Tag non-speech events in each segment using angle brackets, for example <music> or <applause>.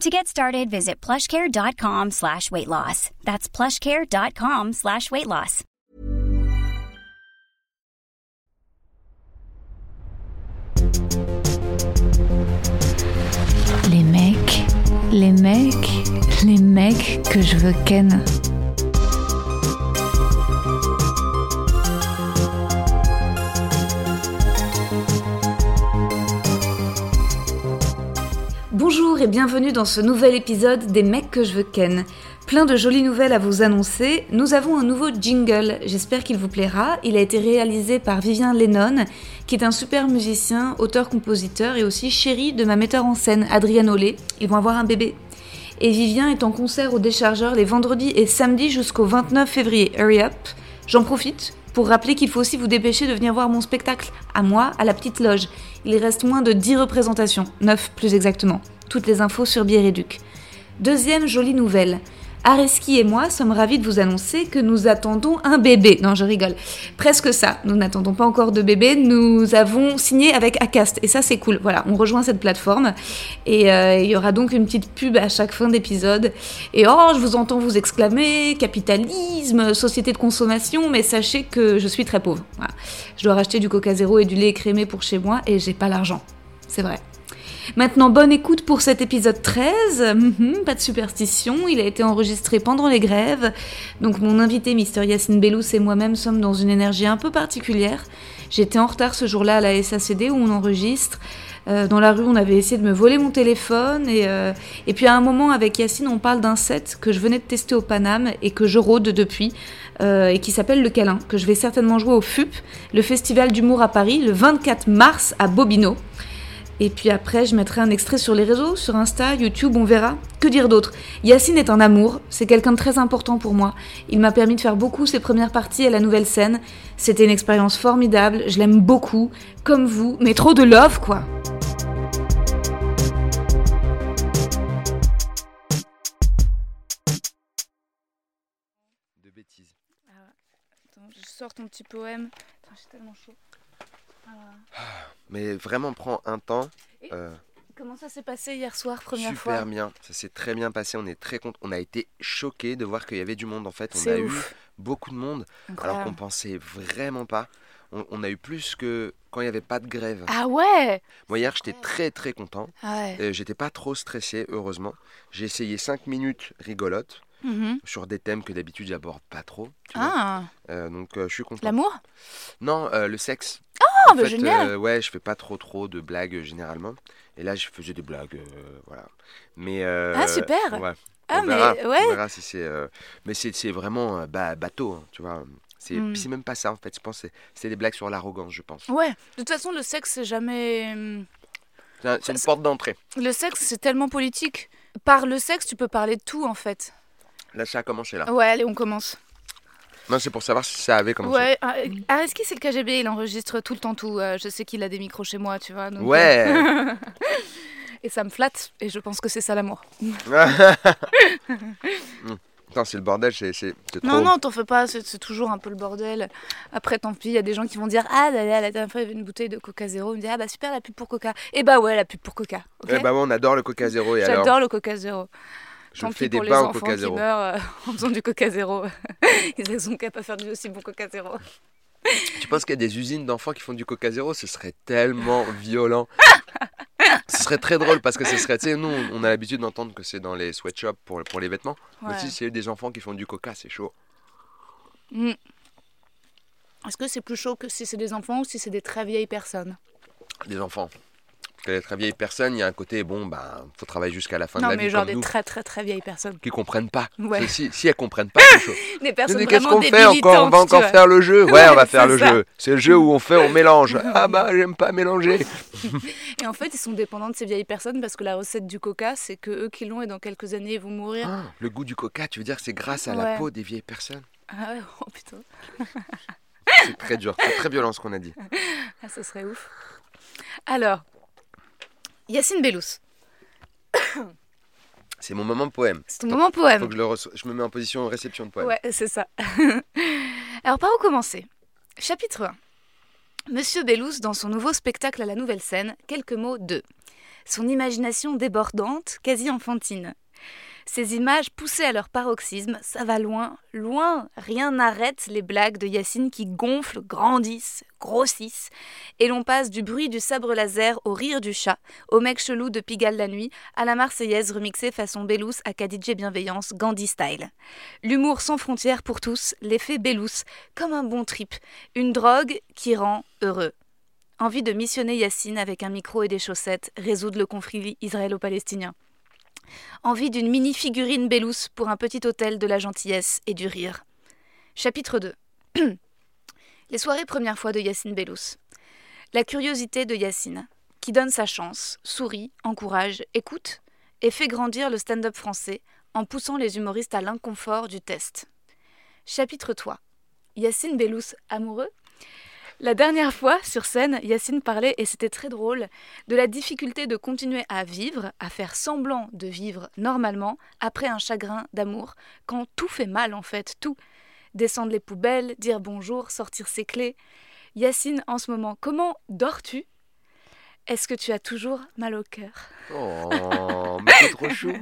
To get started, visit plushcare.com slash weight loss. That's plushcare.com slash weight loss. Les mecs, les mecs, les mecs que je veux ken. Bonjour et bienvenue dans ce nouvel épisode des mecs que je veux ken. Plein de jolies nouvelles à vous annoncer. Nous avons un nouveau jingle, j'espère qu'il vous plaira. Il a été réalisé par Vivien Lennon, qui est un super musicien, auteur-compositeur et aussi chéri de ma metteur en scène, Adrienne Olé. Ils vont avoir un bébé. Et Vivien est en concert au Déchargeur les vendredis et samedis jusqu'au 29 février. Hurry up J'en profite pour rappeler qu'il faut aussi vous dépêcher de venir voir mon spectacle, à moi, à la petite loge. Il reste moins de 10 représentations, 9 plus exactement. Toutes les infos sur Biéréduc. Deuxième jolie nouvelle. Areski et moi sommes ravis de vous annoncer que nous attendons un bébé. Non, je rigole. Presque ça. Nous n'attendons pas encore de bébé. Nous avons signé avec Acast. Et ça, c'est cool. Voilà, on rejoint cette plateforme. Et euh, il y aura donc une petite pub à chaque fin d'épisode. Et oh, je vous entends vous exclamer capitalisme, société de consommation. Mais sachez que je suis très pauvre. Voilà. Je dois racheter du coca zéro et du lait écrémé pour chez moi. Et j'ai pas l'argent. C'est vrai. Maintenant, bonne écoute pour cet épisode 13. Mhm, pas de superstition, il a été enregistré pendant les grèves. Donc mon invité, Mister Yacine Bellous, et moi-même sommes dans une énergie un peu particulière. J'étais en retard ce jour-là à la SACD où on enregistre. Euh, dans la rue, on avait essayé de me voler mon téléphone. Et, euh, et puis à un moment, avec Yacine, on parle d'un set que je venais de tester au Paname et que je rôde depuis. Euh, et qui s'appelle Le Câlin, que je vais certainement jouer au FUP, le Festival d'humour à Paris, le 24 mars à Bobino. Et puis après, je mettrai un extrait sur les réseaux, sur Insta, YouTube, on verra. Que dire d'autre? Yacine est un amour, c'est quelqu'un de très important pour moi. Il m'a permis de faire beaucoup ses premières parties à la nouvelle scène. C'était une expérience formidable, je l'aime beaucoup, comme vous, mais trop de love quoi. De bêtises. Attends, je sors ton petit poème. Attends, j'ai tellement chaud. Voilà. Mais vraiment, prends un temps. Euh, Comment ça s'est passé hier soir, première super fois bien. Ça s'est très bien passé. On est très content. On a été choqués de voir qu'il y avait du monde en fait. On a eu beaucoup de monde alors qu'on pensait vraiment pas. On, on a eu plus que quand il n'y avait pas de grève. Ah ouais Moi hier j'étais très très content. Ah ouais. Euh, J'étais pas trop stressé heureusement. J'ai essayé 5 minutes Mhm. sur des thèmes que d'habitude j'aborde pas trop. tu vois. Ah, Euh, donc euh, je suis content. l'amour? Non, euh, le sexe. Ah, En bah fait, génial Ouais, je fais pas trop trop de blagues généralement. Et là, je faisais des blagues, voilà. Mais Ah, super. Ouais. Ah, on mais ouais. On verra si c'est. Mais c'est vraiment ba- bateau, hein, tu vois. C'est Hmm. c'est même pas ça en fait. Je pense c'est- des blagues sur l'arrogance, je pense. Ouais, de toute façon, le sexe, c'est jamais. hum, C'est un- c'est une porte d'entrée. Le sexe, c'est tellement politique. Par le sexe, tu peux parler de tout, en fait. Là, ça a commencé là. Ouais, allez, on commence. Non, c'est pour savoir si ça avait commencé. Ouais, ah, Areski, c'est le KGB, il enregistre tout le temps tout. Euh, je sais qu'il a des micros chez moi, tu vois. donc, Ouais. euh, <laughs> Et ça me flatte, et je pense que c'est ça l'amour. <laughs> Attends, c'est le bordel, c'est c'est- c'est trop. Non, non, t'en fais pas, c'est c'est toujours un peu le bordel. Après, tant pis, il y a des gens qui vont dire Ah, là, là, la dernière fois, il y avait une bouteille de Coca Zéro. Ils me disent Ah, bah super, la pub pour Coca. Et bah ouais, la pub pour Coca. ok Eh bah ouais, on adore le Coca Zéro et alors J'adore le Coca Zéro. Je Tant fais des pour les bains au enfants Coca qui Zéro. meurent euh, <laughs> en faisant du Coca Zéro. <laughs> Ils ont qu'à pas faire du aussi bon Coca Zéro. Tu penses qu'il y a des usines d'enfants qui font du Coca Zéro Ce serait tellement violent. ce serait très drôle parce que ce serait, tu sais, nous, on a l'habitude d'entendre que c'est dans les sweatshops pour, pour les vêtements. Mais si c'est des enfants qui font du Coca, c'est chaud. Mm. Est-ce que c'est plus chaud que si c'est des enfants ou si c'est des très vieilles personnes? Des enfants. Que les très vieilles personnes, il y a un côté, bon, bah, faut travailler jusqu'à la fin Non, de la mais vie genre comme des nous, très très très vieilles personnes. qui comprennent pas. Ouais. Si, si elles comprennent pas, c'est chaud. <laughs> Des personnes dis, Qu'est-ce qu'on fait encore? On va encore faire le jeu Ouais, Ouais, on va faire le ça. jeu. C'est le jeu où on fait, on mélange. <laughs> Ah bah, j'aime pas mélanger. <laughs> Et en fait, ils sont dépendants de ces vieilles personnes parce que la recette du coca, c'est que eux qui l'ont et dans quelques années, ils vont mourir. Ah, le goût du coca, tu veux dire que c'est grâce à la peau des vieilles personnes? Ah ouais, oh putain, C'est très dur, c'est très violent ce qu'on a dit. ah, ça serait ouf. Alors, Yacine Bellous, C'est mon moment poème. c'est ton moment poème. Faut que je, le reço- je me mets en position réception de poème. Ouais, c'est ça. <laughs> Alors, par où commencer? Chapitre 1. Monsieur Bellous, dans son nouveau spectacle à la nouvelle scène, quelques mots de son imagination débordante, quasi enfantine. Ces images poussées à leur paroxysme, ça va loin, loin, rien n'arrête les blagues de Yacine qui gonflent, grandissent, grossissent, et l'on passe du bruit du sabre laser au rire du chat, au mec chelou de Pigalle la nuit, à la Marseillaise remixée façon Bellous à Kadidje Bienveillance, Gandhi style. L'humour sans frontières pour tous, l'effet Bellous, comme un bon trip, une drogue qui rend heureux. Envie de missionner Yacine avec un micro et des chaussettes, résoudre le conflit israélo-palestinien. Envie d'une mini-figurine Bellous pour un petit hôtel de la gentillesse et du rire. Chapitre 2 <clears throat> Les soirées première fois de Yacine Bellous. La curiosité de Yacine, qui donne sa chance, sourit, encourage, écoute et fait grandir le stand-up français en poussant les humoristes à l'inconfort du test. Chapitre 3 Yacine Bellous amoureux? La dernière fois, sur scène, Yacine parlait, et c'était très drôle, de la difficulté de continuer à vivre, à faire semblant de vivre normalement, après un chagrin d'amour, quand tout fait mal en fait, tout. Descendre les poubelles, dire bonjour, sortir ses clés. Yacine, en ce moment, comment dors-tu? Est-ce que tu as toujours mal au cœur? Oh, mais c'est trop chou.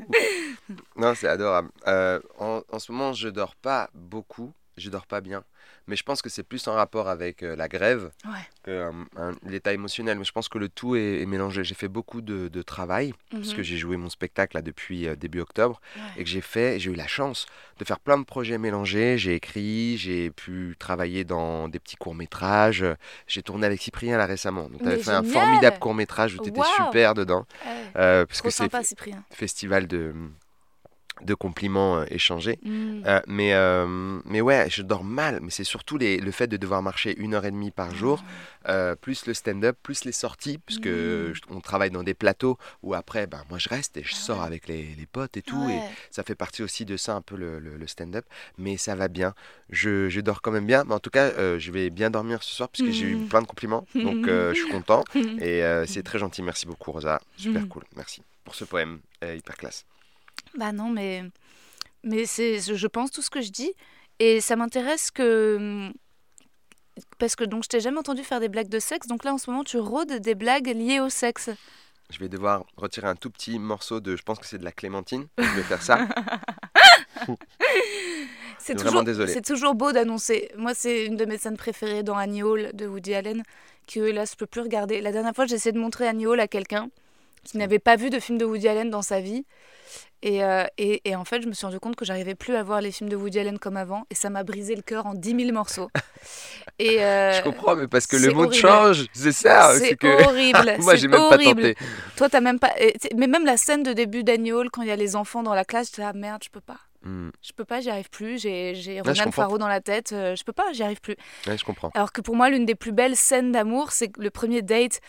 Non, c'est adorable. Euh, en, en ce moment, je dors pas beaucoup. Je dors pas bien. Mais je pense que c'est plus en rapport avec euh, la grève Ouais. que euh, un- l'état émotionnel. Mais je pense que le tout est, est mélangé. J'ai fait beaucoup de, de travail parce Mhm. que j'ai joué mon spectacle là, depuis euh, début octobre Ouais. et que j'ai fait, j'ai eu la chance de faire plein de projets mélangés. J'ai écrit, j'ai pu travailler dans des petits courts métrages. J'ai tourné avec Cyprien là récemment. Donc, tu avais fait un formidable court métrage où tu étais super dedans. Ouais. Parce Trop que c'est Cyprien. festival de, de compliments euh, échangés. Mm. Euh, mais, euh, mais ouais, je dors mal. Mais c'est surtout les, le fait de devoir marcher une heure et demie par jour, euh, plus le stand-up, plus les sorties, puisque Mm. on travaille dans des plateaux où après, ben, moi je reste et je Ah sors avec les, les potes et tout. Et ça fait partie aussi de ça un peu le, le- le stand-up. Mais ça va bien. Je, je dors quand même bien. Mais en tout cas, je vais bien dormir ce soir puisque j'ai eu Mm. plein de compliments. Donc je suis content. <laughs> Et c'est très gentil. Merci beaucoup, Rosa. Super cool. Merci pour ce poème hyper classe. Bah non, mais, mais c'est, je pense tout ce que je dis. Et ça m'intéresse que. Parce que donc je t'ai jamais entendu faire des blagues de sexe, donc là en ce moment tu rôdes des blagues liées au sexe. Je vais devoir retirer un tout petit morceau de, je pense que c'est de la clémentine. Je vais faire ça. <laughs> C'est toujours, désolé. c'est toujours beau d'annoncer. Moi, c'est une de mes scènes préférées dans Annie Hall de Woody Allen, que là, je peux plus regarder. La dernière fois, j'ai essayé de montrer Annie Hall à quelqu'un qui n'avait pas vu de film de Woody Allen dans sa vie. Et, euh, et, et en fait, je me suis rendu compte que j'arrivais plus à voir les films de Woody Allen comme avant, et ça m'a brisé le cœur en 10 000 morceaux. <laughs> Et euh, je comprends, mais parce que le monde horrible. change, c'est ça. c'est que... horrible. <laughs> Moi, j'ai même horrible. pas tenté. Toi, t'as même pas. Mais même la scène de début d'Annie Hall, quand il y a les enfants dans la classe, j'étais ah merde, je peux pas. Hmm, Je peux pas, j'y arrive plus. J'ai comprends. Farrow dans la tête. euh, je peux pas, j'y arrive plus. ouais, je comprends. Alors que pour moi, l'une des plus belles scènes d'amour, c'est le premier date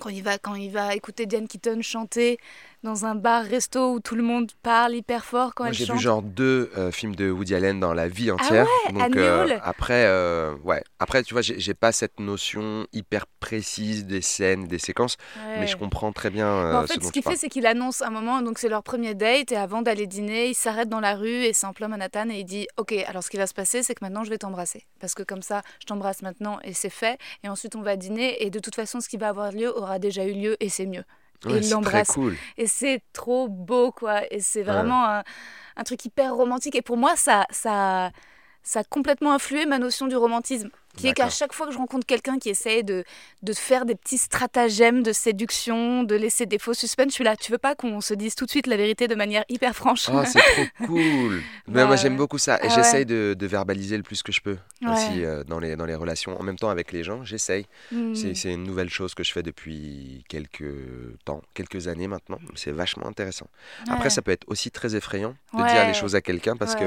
quand il va quand il va écouter Diane Keaton chanter dans un bar resto où tout le monde parle hyper fort quand Moi, elle j'ai chante. vu genre deux euh, films de Woody Allen dans la vie entière. donc Annie euh, Hall. après, euh, ouais. Après, tu vois, j'ai j'ai pas cette notion hyper précise des scènes, des séquences, mais Ouais. je comprends très bien euh, Mais en ce fait, ce tu qu'il fait, c'est qu'il annonce un moment, donc c'est leur premier date, et avant d'aller dîner, il s'arrête dans la rue, et c'est en plein Manhattan, et il dit Ok, alors ce qui va se passer, c'est que maintenant je vais t'embrasser. Parce que comme ça, je t'embrasse maintenant, et c'est fait, et ensuite on va dîner, et de toute façon, ce qui va avoir lieu aura déjà eu lieu, et c'est mieux. Et il l'embrasse. cool. Et c'est trop beau, quoi. Et c'est vraiment un, un truc hyper romantique. Et pour moi, ça, ça, ça a complètement influé ma notion du romantisme. Qui est qu'à chaque fois que je rencontre quelqu'un qui essaie de, de faire des petits stratagèmes de séduction, de laisser des faux suspens, je suis là. Tu veux pas qu'on se dise tout de suite la vérité de manière hyper franche? Oh, c'est trop <laughs> cool. Mais Bah, moi, j'aime beaucoup ça. Et ah j'essaye de, de verbaliser le plus que je peux Ouais. aussi euh, dans, les, dans les relations. En même temps, avec les gens, j'essaye. Hmm. C'est une nouvelle chose que je fais depuis quelques temps, quelques années maintenant. C'est vachement intéressant. Après, ça peut être aussi très effrayant de dire les choses à quelqu'un parce que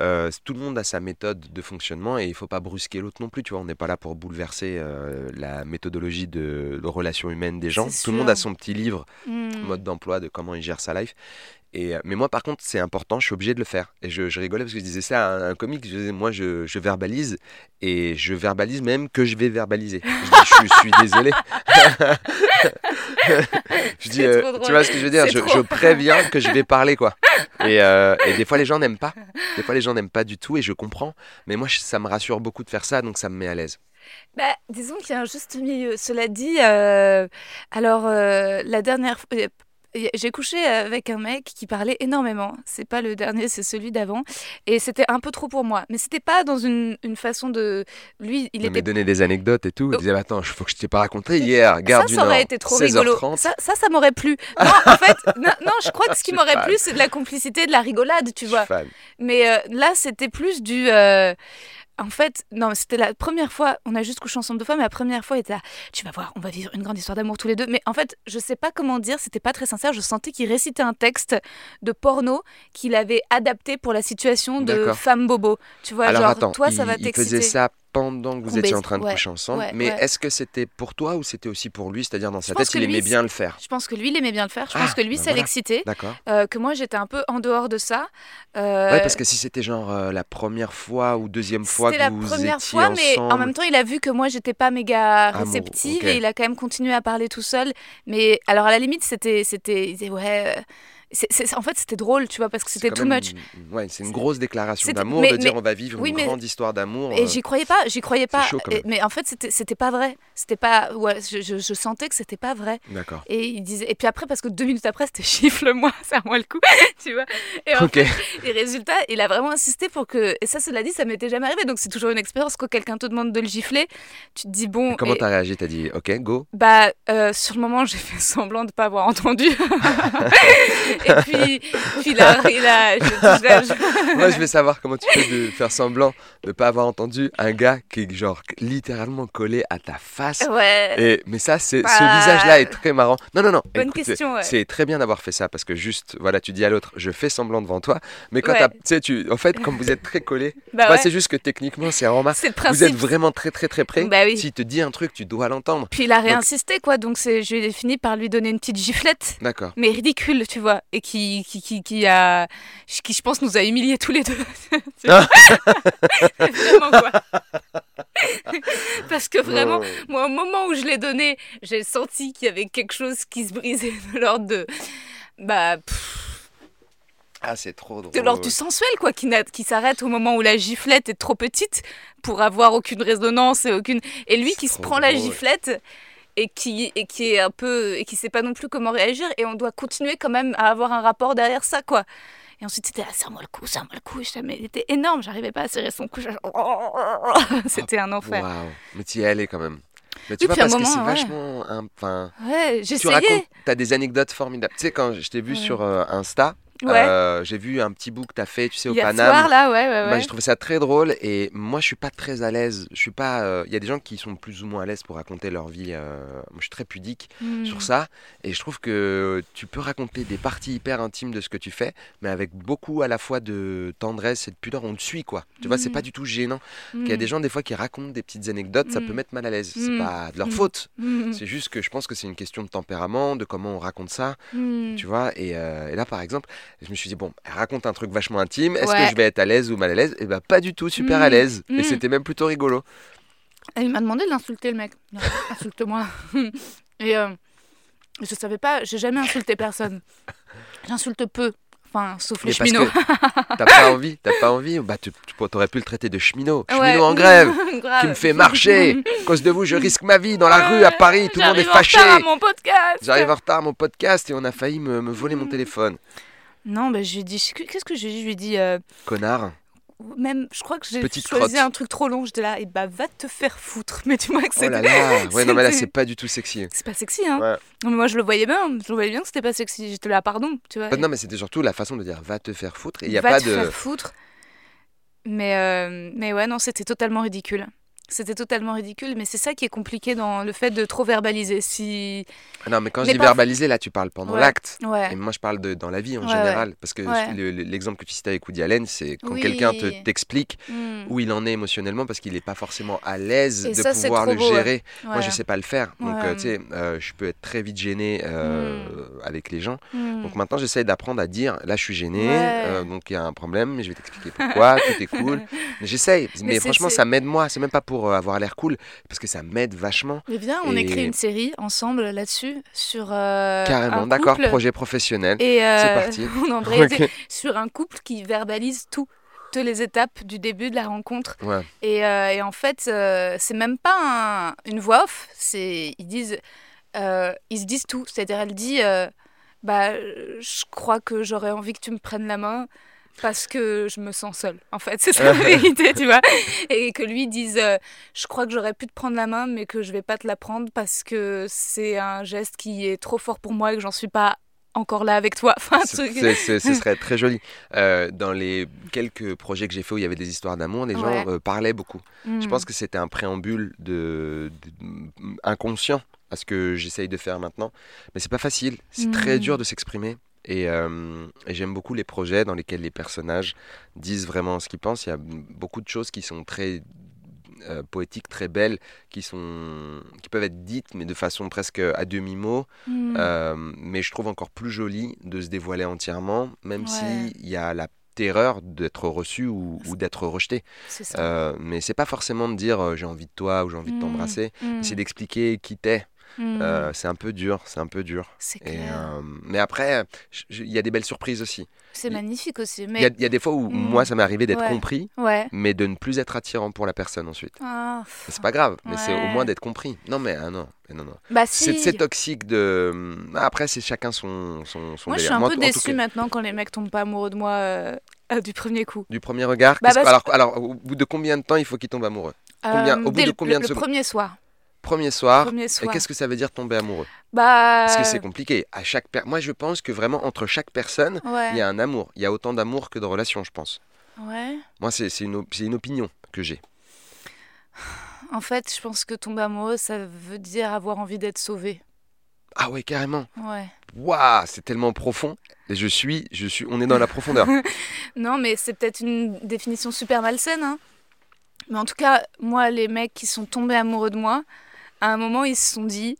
euh, tout le monde a sa méthode de fonctionnement et il faut pas brusquer l'autre non plus. Tu vois, on n'est pas là pour bouleverser euh, la méthodologie de, de relations humaines des gens. Tout le monde a son petit livre Hmm. mode d'emploi de comment il gère sa life. Et, euh, mais moi, par contre, c'est important, je suis obligé de le faire. Et je, je rigolais parce que je disais ça à un, un comique. Je disais, moi, je, je verbalise et je verbalise même que je vais verbaliser. Je, dis, je suis désolé. <laughs> je dis, euh, tu vois ce que je veux dire? je, préviens que je vais parler, quoi. Et, euh, et des fois, les gens n'aiment pas. Des fois, les gens n'aiment pas du tout et je comprends. Mais moi, ça me rassure beaucoup de faire ça, donc ça me met à l'aise. Bah, disons qu'il y a un juste milieu. Cela dit, euh, alors euh, la dernière fois, j'ai couché avec un mec qui parlait énormément. C'est pas le dernier, c'est celui d'avant. Et c'était un peu trop pour moi. Mais c'était pas dans une, une façon de. Lui, il Il m'a était. donné des anecdotes et tout. Il Oh. disait, attends, il faut que je t'ai pas raconté hier. Gare ça, du ça aurait Nord, été trop 16h30. rigolo. Ça, ça, ça m'aurait plu. Non, en fait, <laughs> non, non, je crois que ce qui m'aurait plu, c'est de la complicité, de la rigolade, tu Je vois. suis fan. Mais euh, là, c'était plus du. euh, En fait, non, c'était la première fois. On a juste couché ensemble deux fois, mais la première fois, il était là. Tu vas voir, on va vivre une grande histoire d'amour tous les deux. Mais en fait, je sais pas comment dire, c'était pas très sincère. Je sentais qu'il récitait un texte de porno qu'il avait adapté pour la situation de femme bobo. Tu vois, Alors genre, attends, toi, il, ça va il faisait t'exciter. ça pendant que vous étiez en train de ouais, coucher ensemble. ouais, mais ouais. est-ce que c'était pour toi ou c'était aussi pour lui? C'est-à-dire dans sa tête, il lui, aimait bien le faire. Je pense que lui, il aimait bien le faire. Je Ah, pense que lui, bah ça voilà. l'excitait. D'accord. Euh, que moi, j'étais un peu en dehors de ça. Euh, Ouais, parce que si c'était genre euh, la première fois ou deuxième fois que la vous première étiez fois, mais en même temps, il a vu que moi, j'étais pas méga Amour, réceptive et il a quand même continué à parler tout seul. Mais alors, à la limite, c'était. c'était il disait, ouais. En fait, c'était drôle, tu vois, parce que c'était too much. une- Ouais, c'est une grosse déclaration d'amour de dire mais- on va vivre oui, une mais- grande histoire d'amour. Et euh, j'y croyais pas, j'y croyais pas. chaud, Et- mais en fait, c'était pas vrai. C'était pas. Ouais, je, je- je sentais que c'était pas vrai. D'accord. Et il disait. Et puis après, parce que deux minutes après, c'était <laughs> chiffle-moi, serre-moi le coup, <laughs> tu vois. Et en Ok. Et résultat, il a vraiment insisté pour que. Et ça, cela dit, ça m'était jamais arrivé. Donc c'est toujours une expérience quand quelqu'un te demande de le gifler. Tu te dis bon. Et comment t'as réagi? T'as dit ok, go Bah, euh, sur le moment, j'ai fait <laughs> semblant de pas avoir entendu. Et puis, puis là, il a. je- <laughs> Moi, je vais savoir comment tu fais de faire semblant de pas avoir entendu un gars qui est genre littéralement collé à ta face. Ouais. Et, mais ça, c'est ce Bah, visage-là est très marrant. Non, non, non. bonne écoute, question, ouais. C'est très bien d'avoir fait ça parce que juste, voilà, tu dis à l'autre, je fais semblant devant toi. Mais quand Ouais. tu sais, tu, en fait, quand vous êtes très collés, <laughs> Bah bah, ouais. c'est juste que techniquement, c'est C'est le Vous êtes vraiment très, très, très près. Bah oui. S'il te dit un truc, tu dois l'entendre. Puis il a réinsisté, quoi. Donc c'est, je ai fini par lui donner une petite giflette. D'accord. Mais ridicule, tu vois. Et qui, qui, qui, qui a. Qui, je pense, nous a humiliés tous les deux. <laughs> <laughs> Vraiment, quoi. <laughs> Parce que vraiment, moi, au moment où je l'ai donné, j'ai senti qu'il y avait quelque chose qui se brisait de l'ordre de. Bah. pff, Ah, c'est trop drôle. de l'ordre du sensuel, quoi, qui, qui s'arrête au moment où la giflette est trop petite pour avoir aucune résonance et aucune. Et lui qui se prend la giflette et qui, et qui est un peu. et qui sait pas non plus comment réagir, et on doit continuer quand même à avoir un rapport derrière ça, quoi. Et ensuite, c'était là, serre-moi le cou, serre-moi le cou. Mais Il était énorme, j'arrivais pas à serrer son cou. <laughs> C'était un enfer. Waouh. Mais tu y es allé quand même. Mais tu Oui, vois, parce que moment, c'est ouais. vachement. Enfin, Ouais, tu racontes, t'as des anecdotes formidables. Tu sais, quand je t'ai vu Ouais. sur euh, Insta, Ouais. euh, j'ai vu un petit bout que t'as fait, tu sais, au Hier Paname. soir, là, ouais, ouais, Bah, ouais. j'ai trouvé ça très drôle et moi je suis pas très à l'aise. Je suis pas. euh, Il y a des gens qui sont plus ou moins à l'aise pour raconter leur vie. euh, Moi je suis très pudique Hmm. sur ça et je trouve que tu peux raconter des parties hyper intimes de ce que tu fais, mais avec beaucoup à la fois de tendresse et de pudeur. On te suit quoi. Tu vois, c'est pas du tout gênant. Il y a des gens des fois qui racontent des petites anecdotes, ça peut mettre mal à l'aise. C'est pas de leur faute. <laughs> Hmm. C'est juste que je pense que c'est une question de tempérament, de comment on raconte ça, Hmm. tu vois. Et, et là, par exemple, je me suis dit, bon, elle raconte un truc vachement intime, est-ce Ouais. que je vais être à l'aise ou mal à l'aise? Et bah, pas du tout, super Mm. à l'aise. Mm. Et c'était même plutôt rigolo. Et il m'a demandé de l'insulter, le mec. <laughs> Insulte-moi. <laughs> Et euh, je savais pas, j'ai jamais insulté personne. J'insulte peu. Enfin, sauf les Mais parce cheminots. <laughs> t'as pas envie, t'as pas envie, bah, tu, tu aurais pu le traiter de cheminot. Cheminot Ouais. en grève, qui me fait marcher. À cause de vous, je risque ma vie dans la rue à Paris, tout le monde est J'arrive en fâché. retard à mon podcast. J'arrive en retard à mon podcast et on a failli me, me voler mon téléphone. Non, bah, je lui ai dit. Qu'est-ce que je lui ai dit? Je lui ai dit. euh, Connard. même, je crois que j'ai choisi crotte. un truc trop long. J'étais là, et bah va te faire foutre. <laughs> Mais tu vois que Oh c'est là là Ouais, non, mais là, c'est pas du tout sexy. c'est pas sexy, hein. Ouais. Non, mais moi, je le voyais bien. Je le voyais bien que c'était pas sexy. J'étais là, pardon, tu vois. Bah, Non, mais c'était surtout la façon de dire va te faire foutre. Il n'y a va pas te de. faire foutre. Mais, euh, mais ouais, non, c'était totalement ridicule. C'était totalement ridicule, mais c'est ça qui est compliqué dans le fait de trop verbaliser. Si. Ah Non, mais quand je dis pas- verbaliser, là, tu parles pendant Ouais. l'acte. Ouais. Et moi, je parle de, dans la vie en Ouais, général. Parce que le- l'exemple que tu citais avec Woody Allen, c'est quand Oui. quelqu'un te- t'explique Hmm. où il en est émotionnellement parce qu'il n'est pas forcément à l'aise de ça, pouvoir le beau, gérer. Moi, je sais pas le faire. Donc, euh, tu sais, euh, je peux être très vite gêné euh, avec les gens. Hmm. Donc maintenant, j'essaye d'apprendre à dire, là, je suis gêné, donc il y a un problème, mais je vais t'expliquer pourquoi, tout est cool. <laughs> J'essaye. Mais, franchement, ça m'aide moi. C'est même pas pour euh, avoir l'air cool, parce que ça m'aide vachement. Mais viens, on Et- écrit une série ensemble là-dessus sur euh, Carrément, d'accord, couple. projet professionnel. Et euh, C'est parti. <laughs> on embraye sur un couple qui verbalise tout, toutes les étapes du début de la rencontre. Ouais. Et, euh, et en fait, euh, c'est même pas un- une voix off. C'est ils disent, euh, ils se disent tout. C'est-à-dire, elle dit, euh, bah, je crois que j'aurais envie que tu me prennes la main. Parce que je me sens seule, en fait, <laughs> c'est ça la <laughs> vérité, tu vois. Et que lui dise, euh, je crois que j'aurais pu te prendre la main, mais que je vais pas te la prendre parce que c'est un geste qui est trop fort pour moi et que j'en suis pas encore là avec toi. <laughs> Enfin, ce serait très joli. Euh, dans les quelques projets que j'ai fait où il y avait des histoires d'amour, les gens euh, parlaient beaucoup. Je Mm. pense que c'était un préambule de, de- inconscient à ce que j'essaye de faire maintenant. Mais c'est pas facile. C'est très Mm. dur de s'exprimer. Et, euh, et j'aime beaucoup les projets dans lesquels les personnages disent vraiment ce qu'ils pensent. Il y a beaucoup de choses qui sont très euh, poétiques, très belles, qui, sont, qui peuvent être dites, mais de façon presque à demi-mot. Mm. Euh, mais je trouve encore plus joli de se dévoiler entièrement, même Ouais. s'il y a la terreur d'être reçu ou, ou d'être rejeté. Euh, mais c'est pas forcément de dire j'ai envie de toi ou j'ai envie de Mm. t'embrasser. Mm. C'est d'expliquer qui t'es. Mm. Euh, c'est un peu dur, c'est un peu dur. c'est Et, clair. euh, mais après, il y a des belles surprises aussi. C'est magnifique aussi. Il y, a- Mais il y a des fois où Mm. moi, ça m'est arrivé d'être Ouais. compris, ouais. mais de ne plus être attirant pour la personne ensuite. Ah, C'est pas grave, mais c'est au moins d'être compris. Non, mais ah non, non, non. Bah C'est si. c'est toxique de. Ah, Après, c'est chacun son, son, son Moi, je suis un Moi, peu cas, maintenant quand les mecs tombent pas amoureux de moi euh, <laughs> du premier coup. Du premier regard Bah, parce alors, alors, au bout de combien de temps il faut qu'il tombe amoureux? Combien- Euh, au bout de le- combien le, de le secondes? premier soir. Premier soir. Premier Et qu'est-ce que ça veut dire tomber amoureux? Bah. Parce que c'est compliqué. À chaque per- Moi, je pense que vraiment, entre chaque personne, Ouais. il y a un amour. Il y a autant d'amour que de relations, je pense. Ouais. Moi, c'est une, op- une opinion que j'ai. <sighs> En fait, je pense que tomber amoureux, ça veut dire avoir envie d'être sauvé. Ah ouais, carrément. Ouais. Waouh, c'est tellement profond. Et je suis, je suis, on est dans la profondeur. <laughs> Non, mais c'est peut-être une définition super malsaine. Hein. Mais en tout cas, moi, les mecs qui sont tombés amoureux de moi, à un moment, ils se sont dit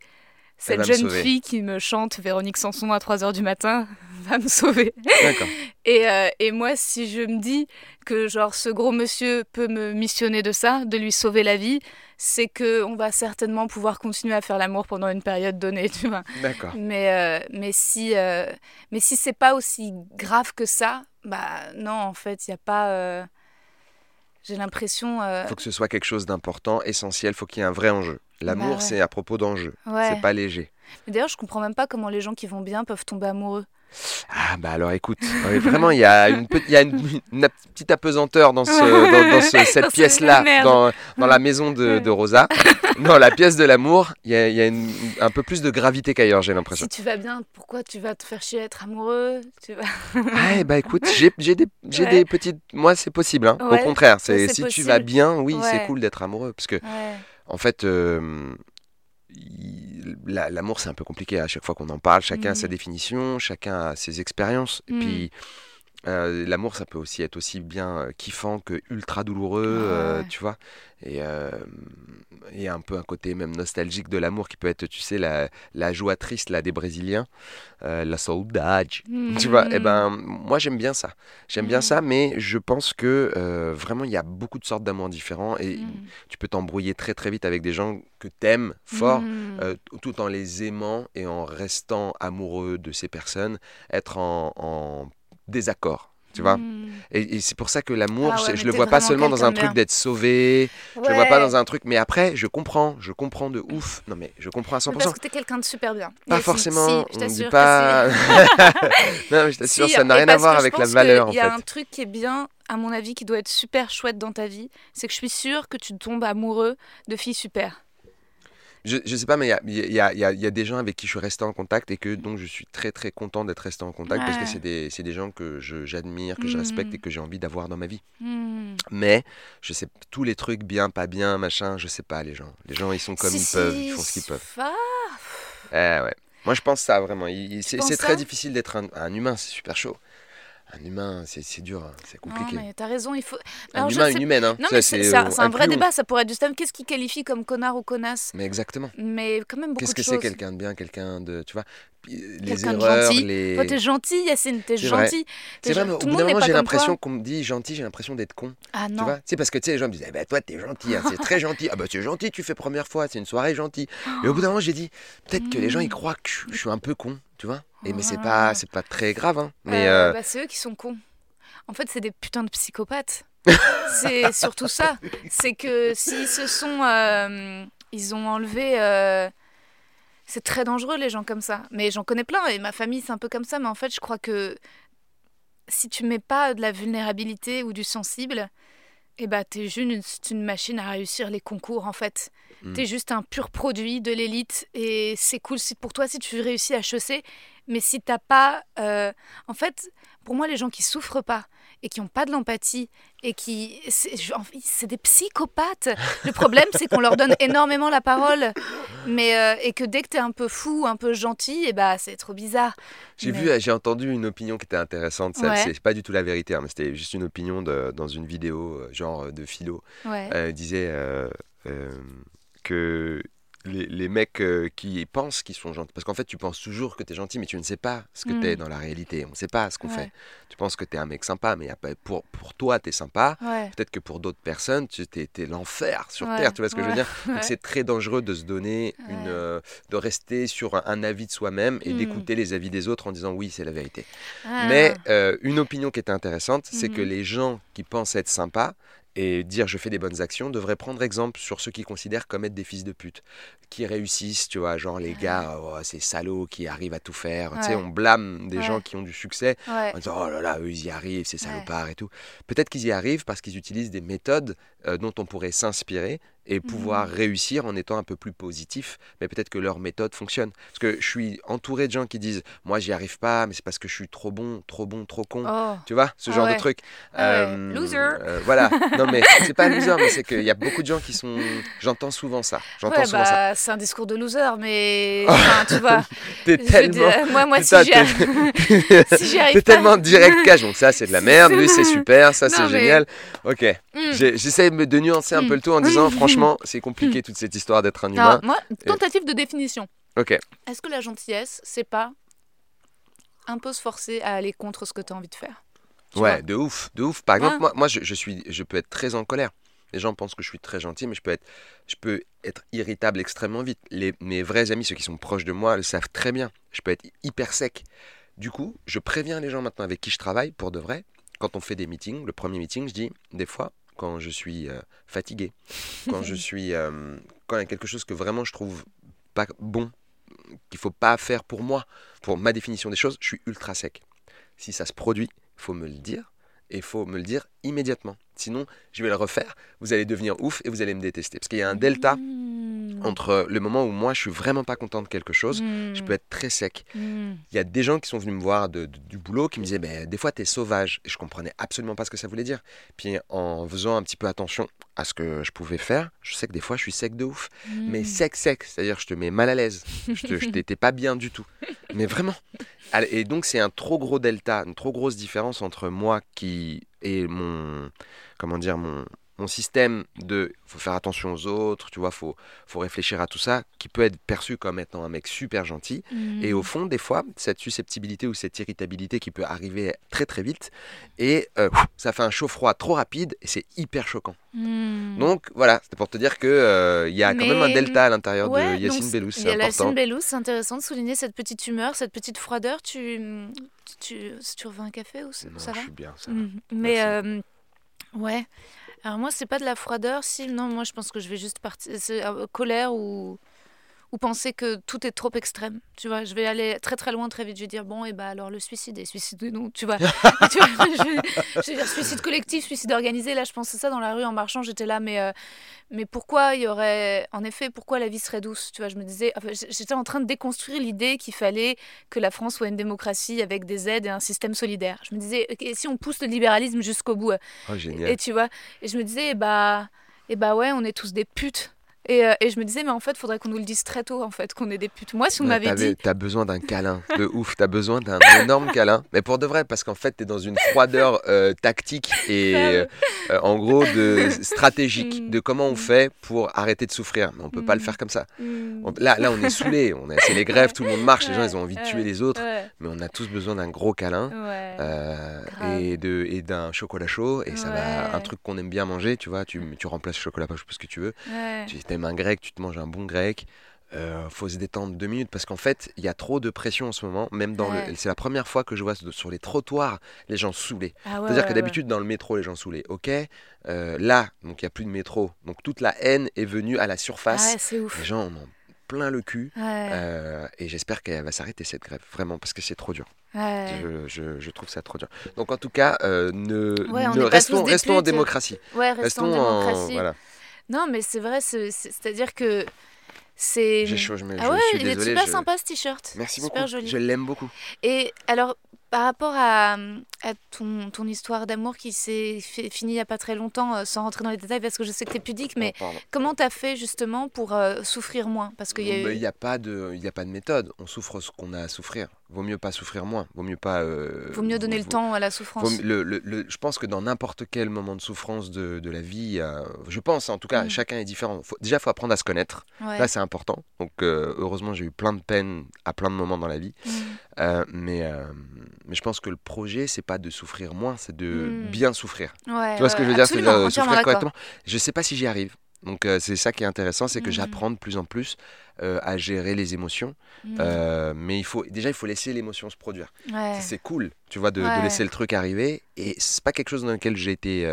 cette jeune fille qui me chante Véronique Sanson à 3h du matin <laughs> va me sauver. <laughs> Et, euh, et moi, si je me dis que genre ce gros monsieur peut me missionner de ça, de lui sauver la vie, c'est que on va certainement pouvoir continuer à faire l'amour pendant une période donnée, <laughs> tu vois. D'accord. Mais euh, mais si euh, mais si c'est pas aussi grave que ça, bah non, en fait, il y a pas. euh, J'ai l'impression. Il faut que ce soit quelque chose d'important, essentiel. faut qu'il y ait un vrai enjeu. L'amour, Bah ouais. c'est à propos d'enjeu. ouais. C'est pas léger. Mais D'ailleurs, je comprends même pas comment les gens qui vont bien peuvent tomber amoureux. Ah bah alors écoute, <laughs> vraiment il y a une, pe- il y a une, une ap- petite apesanteur dans, ce, dans, dans ce- <laughs> cette pièce-là, dans, dans la maison de, de Rosa. Dans la pièce de l'amour, il y a, il y a une- un peu plus de gravité qu'ailleurs, j'ai l'impression. Si tu vas bien, pourquoi tu vas te faire chier à être amoureux tu vas... Ah bah écoute, j'ai des, j'ai Ouais. des petites... Moi c'est possible, hein. Ouais, au contraire. Si tu vas bien, oui c'est cool d'être amoureux. Parce que. En fait, euh, l'amour c'est un peu compliqué à chaque fois qu'on en parle. Chacun a sa Mhm. définition, chacun a ses expériences. Et Mhm. puis euh, l'amour ça peut aussi être aussi bien euh, kiffant que ultra douloureux, euh, Ouais. tu vois. Et euh, a un peu un côté même nostalgique de l'amour qui peut être, tu sais, la, la joie triste là, des Brésiliens, euh, la saudade. Tu vois, eh Mhm. ben, moi j'aime bien ça. J'aime bien ça, mais je pense que euh, vraiment il y a beaucoup de sortes d'amour différents et Mm. tu peux t'embrouiller très très vite avec des gens que t'aimes fort, euh, tout en les aimant et en restant amoureux de ces personnes, être en, en désaccord. Tu vois Mm. Et, et c'est pour ça que l'amour, Ah ouais, mais je le vois pas seulement dans un truc d'être sauvé, je le vois pas dans un truc, mais après, je comprends, je comprends de ouf. Non mais je comprends à Mais 100%. Parce que t'es quelqu'un de super bien. Pas Mais forcément, si, je on dit t'assure que pas. <laughs> non, mais je t'assure, Si, ça n'a rien à voir je avec la valeur qu'il y a fait. un truc qui est bien à mon avis, qui doit être super chouette dans ta vie, c'est que je suis sûre que tu tombes amoureux de filles super. Je, je sais pas, mais il y y, y, y a des gens avec qui je suis resté en contact et que donc je suis très très content d'être resté en contact parce que c'est des, des gens que j'admire, que je respecte et que j'ai envie d'avoir dans ma vie. Hmm. Mais je sais tous les trucs bien, pas bien, machin, je sais pas les gens. Les gens ils sont comme ils peuvent, ils font ce qu'ils peuvent. Ah, Eh ouais. Moi je pense ça vraiment. C'est très difficile d'être un, un humain, c'est super chaud. Un humain, c'est dur, hein, c'est non, compliqué. mais t'as raison, il faut. Un Alors, je humain, sais- une humaine, hein. Non, mais c'est un, euh, un vrai débat, ça pourrait être du stand. Qu'est-ce qui qualifie comme connard ou connasse? Mais exactement. Mais quand même beaucoup Qu'est-ce de que c'est quelqu'un de bien, quelqu'un de, tu vois, euh, les de erreurs, gentil. les. Toi, t'es gentil, Yacine, t'es gentil. C'est vrai, mais au bout d'un moment, j'ai l'impression qu'on me dit gentil, j'ai l'impression d'être con. Ah Tu non. vois C'est parce que tu sais, les gens me disent, eh ben, toi, t'es gentil, hein, c'est très gentil. Ah bah, c'est gentil, tu fais première fois, c'est une soirée gentille. Et au bout d'un moment, j'ai dit, peut-être que les gens, ils croient que je suis un peu con, tu vois Et mais c'est pas, c'est pas très grave, hein. Mais Euh, euh, bah, c'est eux qui sont cons. En fait, c'est des putains de psychopathes. <laughs> c'est surtout ça. C'est que s'ils se sont. euh, ils ont enlevé. euh, c'est très dangereux, les gens comme ça. Mais j'en connais plein, et ma famille, c'est un peu comme ça. Mais en fait, je crois que si tu mets pas de la vulnérabilité ou du sensible, eh bah, t'es juste une, c'est une machine à réussir les concours, en fait. Mm. T'es juste un pur produit de l'élite, et c'est cool si, pour toi si tu réussis à HEC. Mais si t'as pas. euh, en fait, pour moi, les gens qui souffrent pas et qui n'ont pas de l'empathie et qui. C'est des psychopathes. Le problème, c'est qu'on leur donne <laughs> énormément la parole. Mais, euh, et que dès que t'es un peu fou, un peu gentil, et bah, c'est trop bizarre. j'ai mais- vu, j'ai entendu une opinion qui était intéressante. Ouais. C'est pas du tout la vérité, hein, mais c'était juste une opinion de- dans une vidéo, euh, genre de philo. Ouais. euh, disait euh, que les, les mecs euh, qui pensent qu'ils sont gentils, parce qu'en fait tu penses toujours que tu es gentil, mais tu ne sais pas ce que Mm. tu es dans la réalité, on ne sait pas ce qu'on Ouais. fait. Tu penses que tu es un mec sympa, mais y a pas, pour, pour toi tu es sympa, Ouais. peut-être que pour d'autres personnes tu es, l'enfer sur Ouais, Terre, tu vois ce que je veux dire? <laughs> Donc c'est très dangereux de se donner, une, euh, de rester sur un, un avis de soi-même et Mm. d'écouter les avis des autres en disant oui c'est la vérité. Ah. Mais euh, une opinion qui était intéressante, c'est que Mhm. les gens qui pensent être sympas et dire je fais des bonnes actions devraient prendre exemple sur ceux qui considèrent comme être des fils de pute, qui réussissent, tu vois, genre les gars, oh, ces salauds qui arrivent à tout faire. Tu sais, on blâme des Ouais. gens qui ont du succès Ouais. en disant oh là là, eux ils y arrivent, ces salopards et tout. Peut-être qu'ils y arrivent parce qu'ils utilisent des méthodes euh, dont on pourrait s'inspirer et pouvoir Mhm. réussir en étant un peu plus positif, mais peut-être que leur méthode fonctionne. Parce que je suis entouré de gens qui disent moi j'y arrive pas, mais c'est parce que je suis trop bon, trop bon, trop con. Oh. Tu vois, ce Ah genre ouais. de truc. Ah ouais. Loser. euh, voilà. Non, mais <laughs> c'est pas loser, mais c'est qu'il y a beaucoup de gens qui sont. J'entends souvent ça. J'entends Ouais, souvent ça. bah, c'est un discours de loser, mais <laughs> enfin, tu vois. T'es tellement. moi, moi, <laughs> si j'y arrive, si j'y arrive T'es tellement direct cash. Donc, ça, c'est de la merde. Lui, c'est super. Ça, c'est mais- génial. Ok. J'ai- J'essaie de me- nuancer un Mm. peu le tout en disant, franchement, c'est compliqué toute cette histoire d'être un humain. Moi, tentative de définition. Ok. Est-ce que la gentillesse, c'est pas un peu se forcer à aller contre ce que tu as envie de faire? Ouais, de ouf, de ouf. Par exemple, Ouais. moi, moi je, je suis, je peux être très en colère. Les gens pensent que je suis très gentil, mais je peux être, je peux être irritable extrêmement vite. Les, mes vrais amis, ceux qui sont proches de moi, le savent très bien. Je peux être hyper sec. Du coup, je préviens les gens maintenant avec qui je travaille pour de vrai. Quand on fait des meetings, le premier meeting, je dis des fois, quand je suis euh, fatigué, <laughs> quand je suis, euh, quand il y a quelque chose que vraiment je trouve pas bon, qu'il faut pas faire pour moi, pour ma définition des choses, je suis ultra sec. Si ça se produit, il faut me le dire et il faut me le dire immédiatement. Sinon, je vais le refaire, vous allez devenir ouf et vous allez me détester. Parce qu'il y a un delta Mmh. entre le moment où moi je suis vraiment pas content de quelque chose, Mmh. je peux être très sec. Mmh. Il y a des gens qui sont venus me voir de- de- du boulot qui me disaient ben, des fois tu es sauvage et je comprenais absolument pas ce que ça voulait dire. Puis en faisant un petit peu attention à ce que je pouvais faire, je sais que des fois je suis sec de ouf. Mais sec sec, c'est-à-dire je te mets mal à l'aise. Je t'étais pas bien du tout. Mais vraiment. Et donc c'est un trop gros delta, une trop grosse différence entre moi qui et mon comment dire mon mon système de faut faire attention aux autres, tu vois, faut faut réfléchir à tout ça qui peut être perçu comme étant un mec super gentil Mmh. et au fond, des fois, cette susceptibilité ou cette irritabilité qui peut arriver très très vite, et euh, ça fait un chaud-froid trop rapide et c'est hyper choquant. Mmh. Donc voilà, c'était pour te dire qu'il il y a quand même un delta à l'intérieur Ouais, de Yacine Bellous, Il y a. Yacine Bellous, c'est intéressant de souligner cette petite humeur, cette petite froideur. Tu, tu, tu veux un café ou ça Non, ça je va suis bien, ça va. Mhm. Mais euh, ouais. Alors moi, c'est pas de la froideur. Si non, moi, je pense que je vais juste partir. C'est euh, colère ou ou penser que tout est trop extrême. Tu vois, je vais aller très très loin très vite. Je vais dire bon et bah alors le suicide et suicide non, tu vois? <laughs> tu vois je, je, vais, dire suicide collectif, suicide organisé. Là, je pensais ça dans la rue en marchant. J'étais là, mais euh, mais pourquoi il y aurait, en effet, pourquoi la vie serait douce Tu vois, je me disais, enfin, j'étais en train de déconstruire l'idée qu'il fallait que la France soit une démocratie avec des aides et un système solidaire. Je me disais, si on pousse le libéralisme jusqu'au bout. Oh, génial. Et tu vois, et je me disais, bah, et bah ouais, on est tous des putes. Et, euh, et, je me disais, mais en fait, il faudrait qu'on nous le dise très tôt, en fait, qu'on est des putes. Moi, si on ouais, m'avait dit. T'as besoin d'un câlin, de <laughs> ouf. T'as besoin d'un énorme câlin. Mais pour de vrai, parce qu'en fait, t'es dans une froideur euh, tactique et <laughs> euh, en gros de <laughs> stratégique Mm. de comment on fait pour arrêter de souffrir. Mais on peut pas le Mm. faire comme ça. Hmm. On- là, là, on est saoulé. On a- c'est les grèves, tout le monde marche. Les gens, Ouais, ils ont envie de ouais, tuer les autres. Ouais, Mais on a tous besoin d'un gros câlin. ouais. euh, Grave. et de et d'un chocolat chaud et ça va Ouais. un truc qu'on aime bien manger tu vois tu, tu remplaces le chocolat chaud ce que tu veux ouais. tu aimes un grec, tu te manges un bon grec. Euh, faut se détendre deux minutes parce qu'en fait, il y a trop de pression en ce moment. Même dans Ouais. le, c'est la première fois que je vois sur- les trottoirs les gens saoulés. Ah ouais, C'est-à-dire ouais, que d'habitude dans le métro les gens saoulés. Ok, Euh, là donc il y a plus de métro, donc toute la haine est venue à la surface. Ah les gens en ont plein le cul. Euh, et j'espère qu'elle va s'arrêter cette grève, vraiment, parce que c'est trop dur. Je, je- je trouve ça trop dur. Donc en tout cas, ne, ne- restons, en démocratie. Ouais, restons Restons en en, démocratie. voilà. Non, mais c'est vrai, c'est- c'est- c'est-à-dire que c'est. J'ai chaud, je, me, Ah je ouais, il est super je- sympa ce t-shirt. Merci super beaucoup. joli. Je l'aime beaucoup. Et alors, par rapport à, à ton, ton histoire d'amour qui s'est fi- finie il n'y a pas très longtemps, euh, sans rentrer dans les détails parce que je sais que tu es pudique, mais Oh, comment t'as fait justement pour euh, souffrir moins? Parce qu'il y a Bah, eu- Il n'y a, pas de- il y a pas de méthode. On souffre ce qu'on a à souffrir. Vaut mieux pas souffrir moins. Vaut mieux pas. euh, Vaut mieux donner le temps à la souffrance. le- le- le- je pense que dans n'importe quel moment de souffrance de, de la vie, euh, je pense en tout cas, Mm. chacun est différent. Faut, déjà, il faut apprendre à se connaître. Ouais. Là, c'est important. Donc, euh, heureusement, j'ai eu plein de peine à plein de moments dans la vie. Mm. Euh, mais, mais je pense que le projet, c'est pas de souffrir moins, c'est de Mm. bien souffrir. Ouais, Tu vois ce que je veux dire souffrir correctement. Je sais pas si j'y arrive. Donc euh, c'est ça qui est intéressant, c'est que Mhm. j'apprends de plus en plus euh, à gérer les émotions. Mm. Euh, mais il faut déjà il faut laisser l'émotion se produire. Ouais. C'est cool, tu vois, de, laisser le truc arriver. Et c'est pas quelque chose dans lequel j'ai été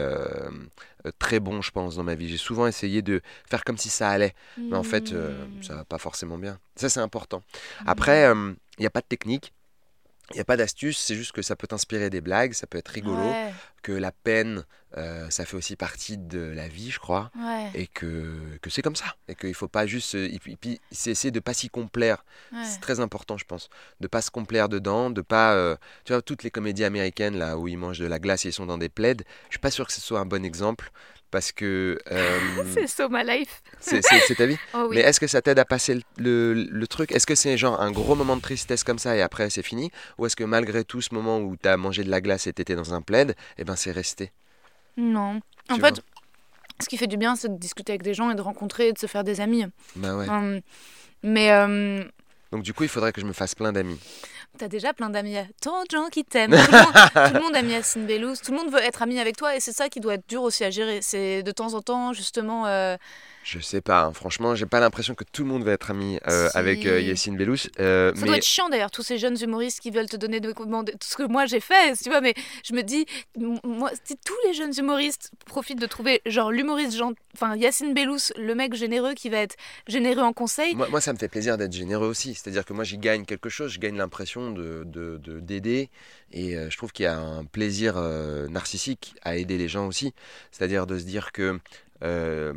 très bon, je pense, dans ma vie. J'ai souvent essayé de faire comme si ça allait, mais en fait, euh, Mm. ça va pas forcément bien. Ça c'est important. Après, il n'y a pas de technique. Il n'y a pas d'astuce, c'est juste que ça peut t'inspirer des blagues, ça peut être rigolo, Ouais, que la peine, euh, ça fait aussi partie de la vie, je crois ouais, et que, que c'est comme ça et qu'il faut pas juste et puis, c'est essayer de pas s'y complaire. Ouais. c'est très important je pense de pas se complaire dedans de pas euh, tu vois toutes les comédies américaines là où ils mangent de la glace et ils sont dans des plaids je suis pas sûr que ce soit un bon exemple parce que <laughs> euh, C'est so my life. c'est ta vie <laughs> Oh oui. mais est-ce que ça t'aide à passer le, le- le truc? Est-ce que c'est genre un gros moment de tristesse comme ça et après c'est fini? Ou est-ce que malgré tout ce moment où t'as mangé de la glace et t'étais dans un plaid, eh ben c'est resté? Non. En fait, ce qui fait du bien, c'est de discuter avec des gens et de rencontrer et de se faire des amis. Bah ouais. Hum, mais euh, Donc du coup, il faudrait que je me fasse plein d'amis. T'as déjà plein d'amis. Tant de gens qui t'aiment. Tout, le monde- aime Yacine. Tout le monde veut être ami avec toi et c'est ça qui doit être dur aussi à gérer. C'est de temps en temps, justement. euh, Je sais pas, hein. franchement, j'ai pas l'impression que tout le monde va être ami euh, Si. avec euh, Yacine Bellous. euh, Ça mais doit être chiant d'ailleurs, tous ces jeunes humoristes qui veulent te donner de commander tout ce que moi j'ai fait, tu vois, mais je me dis, moi, si tous les jeunes humoristes profitent de trouver, genre l'humoriste, enfin Yacine Bellous, le mec généreux qui va être généreux en conseil, moi, moi, ça me fait plaisir d'être généreux aussi. C'est-à-dire que moi, j'y gagne quelque chose, je gagne l'impression de- d'aider. et euh, je trouve qu'il y a un plaisir euh, narcissique à aider les gens aussi. C'est-à-dire de se dire que euh,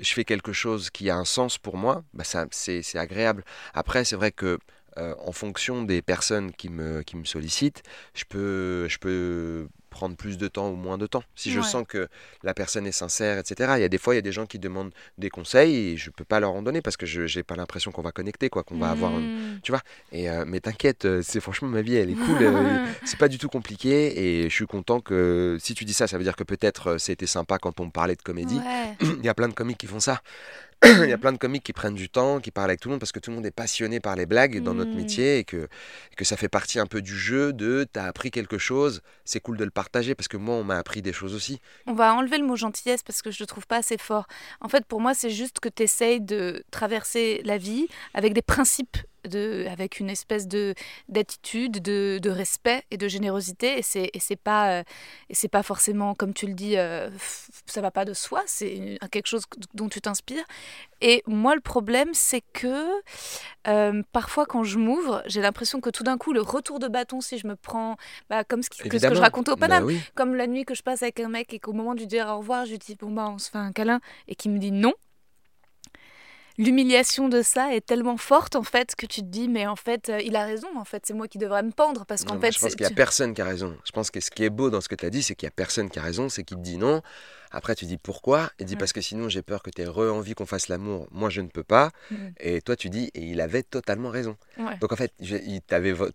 je fais quelque chose qui a un sens pour moi, bah c'est agréable. Après, c'est vrai que euh, en fonction des personnes qui me, qui me sollicitent, je peux, je peux prendre plus de temps ou moins de temps. Si je Ouais. sens que la personne est sincère, etc. Il y a des fois, il y a des gens qui demandent des conseils et je peux pas leur en donner parce que je n'ai pas l'impression qu'on va connecter, quoi, qu'on va avoir Hmm. et euh, mais t'inquiète, euh, c'est franchement ma vie, elle est cool. euh, <laughs> c'est pas du tout compliqué et je suis content que si tu dis ça, ça veut dire que peut-être c'était sympa quand on parlait de comédie. Ouais. <clears throat> Il y a plein de comiques qui font ça. Il y a plein de comiques qui prennent du temps, qui parlent avec tout le monde parce que tout le monde est passionné par les blagues dans notre Mm. métier et que, que ça fait partie un peu du jeu de t'as appris quelque chose, c'est cool de le partager parce que moi on m'a appris des choses aussi. On va enlever le mot gentillesse parce que je le trouve pas assez fort. En fait, pour moi, c'est juste que tu essayes de traverser la vie avec des principes de, avec une espèce de d'attitude, de, de, respect et de générosité. Et c'est c'est pas euh, et c'est pas forcément comme tu le dis, euh, ça va pas de soi. C'est quelque chose dont tu t'inspires. Et moi, le problème, c'est que euh, parfois, quand je m'ouvre, j'ai l'impression que tout d'un coup, le retour de bâton, si je me prends, bah, comme ce, que, ce que je racontais au Paname, Bah oui. comme la nuit que je passe avec un mec et qu'au moment du dire au revoir, je lui dis bon bah on se fait un câlin et qu'il me dit non. L'humiliation de ça est tellement forte en fait que tu te dis mais en fait euh, il a raison en fait c'est moi qui devrais me pendre parce qu'en fait je pense qu'il n'y a tu- personne qui a raison. Je pense que ce qui est beau dans ce que tu as dit, c'est qu'il n'y a personne qui a raison, c'est qu'il te dit non. Après, tu dis pourquoi? Il dit parce que sinon j'ai peur que tu aies re-envie qu'on fasse l'amour. Moi, je ne peux pas. Et toi, tu dis, et il avait totalement raison. Donc en fait, je- il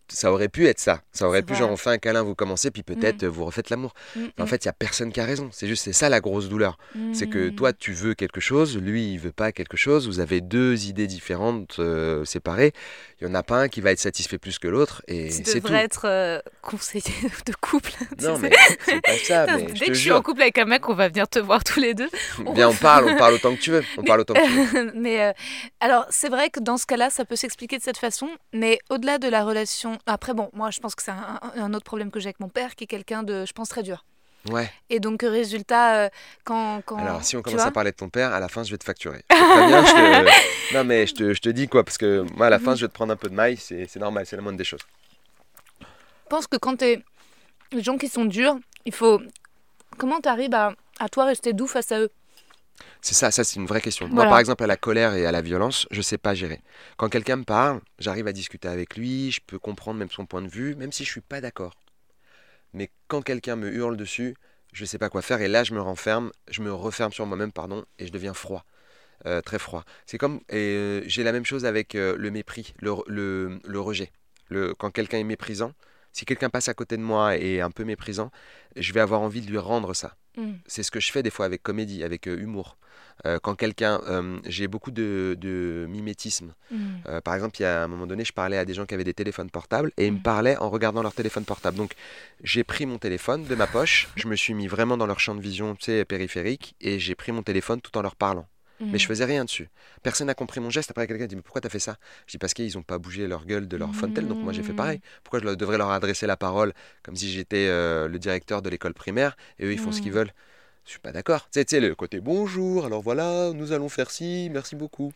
ça aurait pu être ça. Ça aurait pu, vrai. genre, on fait un câlin, vous commencez, puis peut-être euh, vous refaites l'amour. Mm, en mm, fait, il n'y a personne qui a raison. C'est juste, c'est ça la grosse douleur. C'est que mm. toi, tu veux quelque chose, lui, il veut pas quelque chose. Vous avez deux idées différentes, euh, séparées. Il y en a pas un qui va être satisfait plus que l'autre, et tu tout. devrais être euh, conseiller <laughs> de couple. tu Non, mais c'est pas ça. <laughs> Mais Dès je que te je suis en couple avec un mec, on va venir te voir tous les deux. <laughs> on Viens, on parle, on parle autant que tu veux. On Mais- parle autant que tu veux. mais euh, alors, c'est vrai que dans ce cas-là, ça peut s'expliquer de cette façon, mais au-delà de la relation. Après, bon, moi, je pense que c'est un autre problème que j'ai avec mon père, qui est quelqu'un de, je pense, très dur. Ouais. Et donc, résultat, euh, quand, quand. Alors, si on commence à parler de ton père, à la fin, je vais te facturer. Je te- <laughs> Non, mais je te, je te dis quoi, parce que moi, à la fin, je vais te prendre un peu de maille, c'est normal, c'est la moindre des choses. Je pense que quand t'es. Les gens qui sont durs, il faut. Comment t'arrives à, à toi rester doux face à eux? C'est ça, ça c'est une vraie question. Moi, par exemple, à la colère et à la violence, je sais pas gérer. Quand quelqu'un me parle, j'arrive à discuter avec lui, je peux comprendre même son point de vue, même si je suis pas d'accord. Mais quand quelqu'un me hurle dessus, je sais pas quoi faire et là, je me renferme, je me referme sur moi-même, pardon, et je deviens froid. Euh, très froid. C'est comme, et euh, j'ai la même chose avec euh, le mépris, le, rejet. Quand quelqu'un est méprisant, si quelqu'un passe à côté de moi et est un peu méprisant, je vais avoir envie de lui rendre ça Mm. c'est ce que je fais des fois avec comédie, avec euh, humour. Euh, quand quelqu'un, euh, j'ai beaucoup de, de mimétisme. Mm. Par exemple, il y a un moment donné, je parlais à des gens qui avaient des téléphones portables et ils me Mhm. parlaient en regardant leur téléphone portable. Donc, j'ai pris mon téléphone de ma poche, je me suis mis vraiment dans leur champ de vision, tu sais, périphérique, et j'ai pris mon téléphone tout en leur parlant. Mais je faisais rien dessus. Personne n'a compris mon geste. Après, quelqu'un dit Mais pourquoi t'as fait ça? Je dis Parce qu'ils n'ont pas bougé leur gueule de leur fontaine, donc moi j'ai fait pareil. Pourquoi je devrais leur adresser la parole comme si j'étais euh, le directeur de l'école primaire et eux ils font ce qu'ils veulent? Je suis pas d'accord. Tu sais, le côté bonjour, alors voilà, nous allons faire ci, merci beaucoup.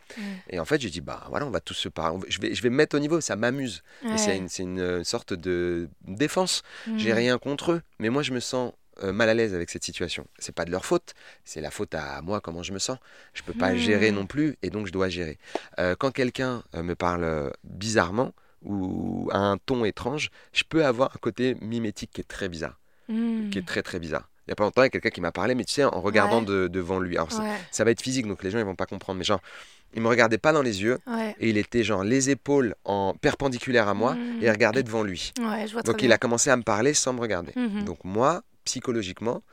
Et en fait, j'ai dit Bah voilà, on va tous se parler. Je vais, je vais me mettre au niveau, ça m'amuse. Et c'est Ouais. une, c'est une, euh, sorte de défense. Mm. J'ai rien contre eux, mais moi je me sens euh, mal à l'aise avec cette situation. C'est pas de leur faute, c'est la faute à moi comment je me sens. Je peux pas Hmm. gérer non plus et donc je dois gérer. Euh, quand quelqu'un euh, me parle bizarrement ou à un ton étrange, je peux avoir un côté mimétique qui est très bizarre, Mm. qui est très très bizarre. Il y a pas longtemps, il y a quelqu'un qui m'a parlé, mais tu sais, en regardant Ouais. de- devant lui. Alors Ouais, ça va être physique, donc les gens ils vont pas comprendre, mais genre, il me regardait pas dans les yeux ouais. et il était genre les épaules en perpendiculaires à moi et il regardait devant lui. Ouais, je vois très Donc il bien. a commencé à me parler sans me regarder. Mhm. Donc moi, psychologiquement,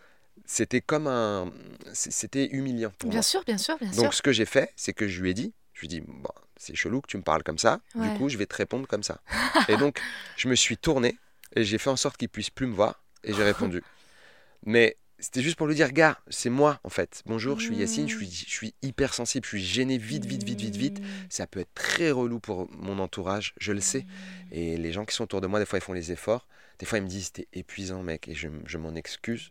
c'était comme un, c'était humiliant pour Bien moi. sûr, bien sûr, bien Donc sûr. ce que j'ai fait, c'est que je lui ai dit, je lui ai dit, bon, c'est chelou que tu me parles comme ça. Ouais. Du coup, je vais te répondre comme ça. <laughs> et donc je me suis tourné et j'ai fait en sorte qu'il puisse plus me voir et j'ai répondu. <laughs> Mais c'était juste pour lui dire, gars, c'est moi en fait. Bonjour, je suis Yacine, je suis, je suis hyper sensible, je suis gêné vite, vite, vite, vite, vite. Ça peut être très relou pour mon entourage, je le sais. Et les gens qui sont autour de moi, des fois, ils font les efforts. Des fois, ils me disent, c'était épuisant, mec, et je, je m'en excuse.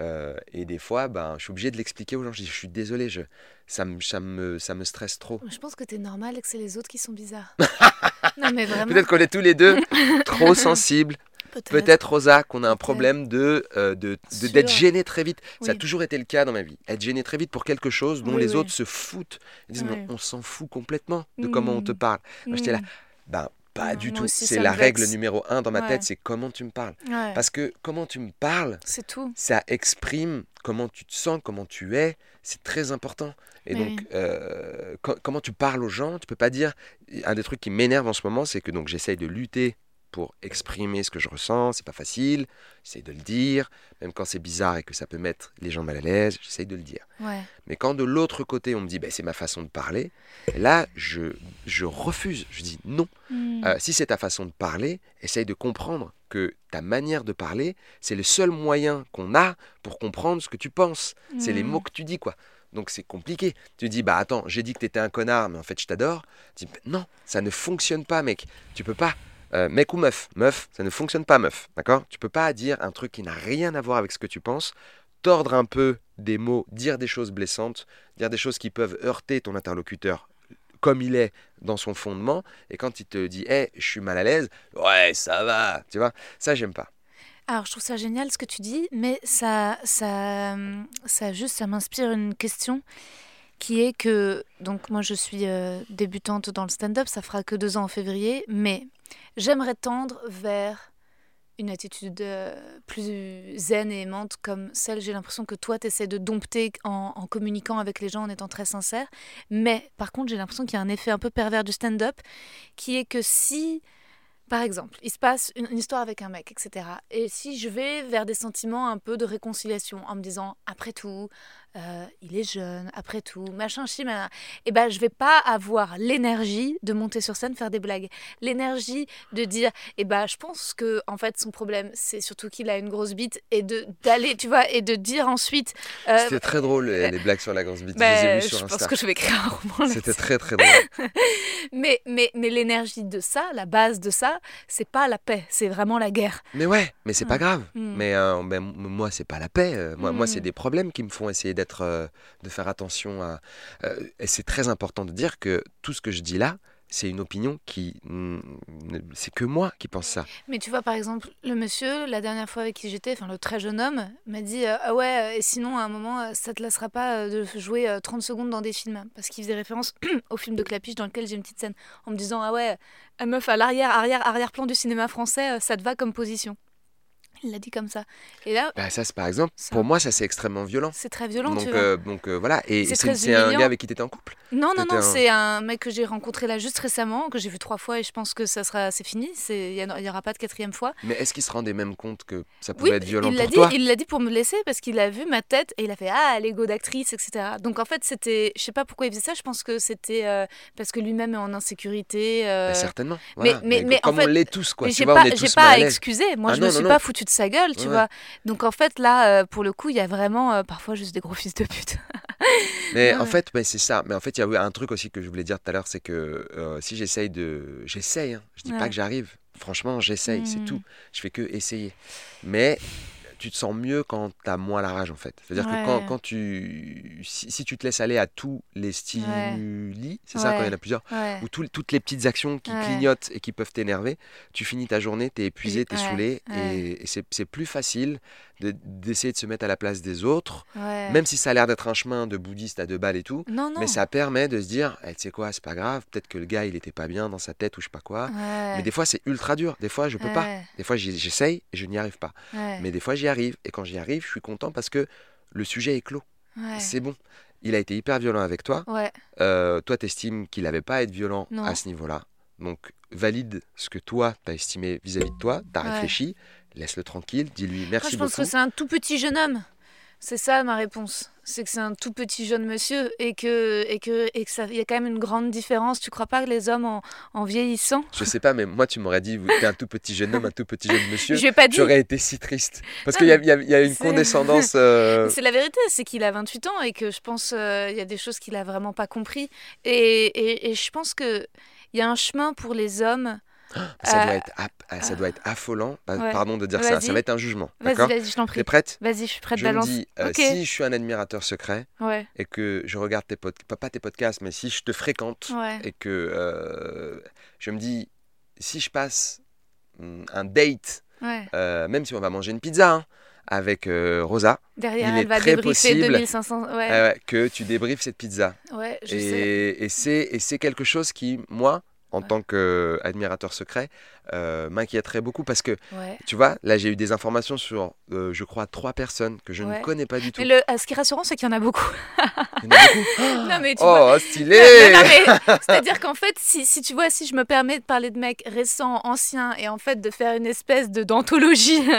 Euh, et des fois, ben, je suis obligé de l'expliquer aux gens. Je dis, je suis désolé, je, ça, me, ça, me, ça me stresse trop. Je pense que t'es normal et que c'est les autres qui sont bizarres. <laughs> non, mais vraiment. Peut-être qu'on est tous les deux trop <laughs> sensibles. Peut-être. Peut-être, Rosa, qu'on a un problème de, euh, de, de- d'être gêné très vite. Ça a toujours été le cas dans ma vie. Être gêné très vite pour quelque chose dont Oui, les oui. autres se foutent. Ils disent, mais on s'en fout complètement de comment on te parle. Moi, j'étais là, Mm. Ben, pas du moi tout. C'est la règle numéro un dans ma Ouais. tête, c'est comment tu me parles. Ouais. Parce que comment tu me parles, C'est tout. ça exprime comment tu te sens, comment tu es. C'est très important. Et Mais donc, oui. euh, co- comment tu parles aux gens, tu peux pas dire. Un des trucs qui m'énerve en ce moment, c'est que donc j'essaye de lutter pour exprimer ce que je ressens. C'est pas facile. J'essaye de le dire, même quand c'est bizarre et que ça peut mettre les gens mal à l'aise. J'essaye de le dire. Ouais. Mais quand de l'autre côté on me dit, ben, c'est ma façon de parler, là, je, je refuse. Je dis non. Mm. Euh, si c'est ta façon de parler, essaye de comprendre que ta manière de parler, c'est le seul moyen qu'on a pour comprendre ce que tu penses. C'est les Mm. mots que tu dis, quoi. Donc c'est compliqué. Tu dis, bah attends, j'ai dit que t'étais un connard, mais en fait je t'adore. Tu dis, non, ça ne fonctionne pas, mec. Tu peux pas. Euh, mec ou meuf, meuf, ça ne fonctionne pas, meuf. D'accord? Tu peux pas dire un truc qui n'a rien à voir avec ce que tu penses, tordre un peu des mots, dire des choses blessantes, dire des choses qui peuvent heurter ton interlocuteur comme il est dans son fondement, et quand il te dit, hé, je suis mal à l'aise, ouais, ça va, tu vois, ça j'aime pas. Alors, je trouve ça génial ce que tu dis, mais ça, ça, ça juste, ça m'inspire une question qui est que, donc moi je suis euh, débutante dans le stand-up, ça fera que deux ans en février, mais j'aimerais tendre vers une attitude euh, plus zen et aimante comme celle, j'ai l'impression que toi, tu essaies de dompter en, en, communiquant avec les gens, en étant très sincère. Mais par contre, j'ai l'impression qu'il y a un effet un peu pervers du stand-up, qui est que si par exemple, il se passe une, histoire avec un mec, etc. Et si je vais vers des sentiments un peu de réconciliation, en me disant, après tout, euh, il est jeune, après tout, machin, chi, et eh ben je vais pas avoir l'énergie de monter sur scène faire des blagues, l'énergie de dire, et eh ben je pense que en fait son problème c'est surtout qu'il a une grosse bite et de d'aller, tu vois, et de dire ensuite. Euh, C'était très drôle les, blagues sur la grosse bite. Ben, je, pense que je vais écrire un roman. C'était très très drôle. <laughs> mais mais mais l'énergie de ça, la base de ça, c'est pas la paix, c'est vraiment la guerre. Mais ouais, mais c'est pas grave. Hmm. Mais, euh, mais, moi c'est pas la paix. Moi moi c'est hmm. des problèmes qui me font essayer d'être, euh, de faire attention à. Euh, et c'est très important de dire que tout ce que je dis là, c'est une opinion qui. C'est que moi qui pense ça. Mais tu vois, par exemple, le monsieur, la dernière fois avec qui j'étais, enfin le très jeune homme, m'a dit euh, Ah ouais, et sinon, à un moment, ça te laissera pas de jouer 30 secondes dans des films. Parce qu'il faisait référence <clears throat> au film de Clapiche dans lequel j'ai une petite scène, en me disant Ah ouais, meuf à l'arrière, arrière, arrière-plan du cinéma français, ça te va comme position. Il l'a dit comme ça. Et là, bah ça, c'est par exemple, pour moi, ça c'est extrêmement violent. C'est très violent, donc, tu vois. Euh, donc euh, voilà. Et c'est un gars avec qui tu étais en couple? Non, non, non, c'est un mec que j'ai rencontré là juste récemment, que j'ai vu trois fois et je pense que ça sera, c'est fini. Il n'y aura pas de quatrième fois. Mais est-ce qu'il se rendait même compte que ça pouvait être violent il pour dit, toi? Il l'a dit pour me laisser parce qu'il a vu ma tête et il a fait Ah, l'ego d'actrice, etc. Donc en fait, c'était, je sais pas pourquoi il faisait ça, je pense que c'était euh, parce que lui-même est en insécurité. Bah, certainement. Mais, mais, mais, comme en fait, on l'est tous, quoi. J'ai pas, pas à excuser. Moi, ah je ne me suis pas foutu de sa gueule, tu vois. Donc en fait, là, euh, pour le coup, il y a vraiment euh, parfois juste des gros fils de pute. <laughs> mais en fait, mais c'est ça. Mais en fait, il y a un truc aussi que je voulais dire tout à l'heure, c'est que euh, si j'essaye de. J'essaye, hein. je dis pas que j'arrive. Franchement, j'essaye, c'est tout. Mmh. Je fais que essayer. Mais tu te sens mieux quand tu as moins la rage en fait. C'est-à-dire que quand, quand, tu si, tu te laisses aller à tous les stimuli, c'est ça quand il y en a plusieurs, ou toutes les petites actions qui clignotent et qui peuvent t'énerver, tu finis ta journée, tu es épuisé, tu es saoulé et, et c'est plus facile d'essayer de, se mettre à la place des autres, même si ça a l'air d'être un chemin de bouddhiste à deux balles et tout. Mais ça permet de se dire, eh, tu sais quoi, c'est pas grave, peut-être que le gars il était pas bien dans sa tête ou je sais pas quoi. Mais des fois c'est ultra dur, des fois je peux pas. Des fois j'essaye et je n'y arrive pas. Mais des fois j'y arrive et quand j'y arrive, je suis content parce que le sujet est clos. C'est bon. Il a été hyper violent avec toi. Euh, toi, t'estimes qu'il n'avait pas à être violent à ce niveau-là. Donc, valide ce que toi, t'as estimé vis-à-vis de toi, t'as réfléchi, laisse-le tranquille, dis-lui merci beaucoup. Je pense que c'est un tout petit jeune homme. C'est ça ma réponse. C'est que c'est un tout petit jeune monsieur et que et que et que ça y a quand même une grande différence. Tu crois pas que les hommes en, en vieillissant Je sais pas, mais moi tu m'aurais dit êtes un tout petit jeune homme, un tout petit jeune monsieur. Je pas. J'aurais été si triste parce qu'il y, y, y, a une condescendance. <laughs> Euh, c'est la vérité, c'est qu'il a 28 ans et que je pense euh, il y a des choses qu'il a vraiment pas compris et, et, et je pense que il y a un chemin pour les hommes ça, doit euh, être ah, ça doit être affolant, pardon de dire ça, ça va être un jugement. Vas-y, vas-y, je t'en prie. T'es prête Vas-y, je suis prête, je balance. Me dis, euh, Si je suis un admirateur secret et que je regarde tes podcasts, pas tes podcasts, mais si je te fréquente et que euh, je me dis, si je passe mm, un date, même si on va manger une pizza, hein, avec Rosa. Derrière, il elle est va très débriefer possible 2500. que tu débriefes cette pizza. Ouais, je et, sais. Et c'est quelque chose qui, moi, en tant qu'admirateur secret, euh, m'inquiéterait beaucoup parce que, tu vois, là j'ai eu des informations sur, euh, je crois, trois personnes que je ne connais pas du tout. Mais le, ce qui est rassurant, c'est qu'il y en a beaucoup. Il y en a beaucoup <laughs> non, mais tu Oh, vois... stylé C'est-à-dire qu'en fait, si, si, tu vois, si je me permets de parler de mecs récents, anciens, et en fait de faire une espèce de d'anthologie... <laughs>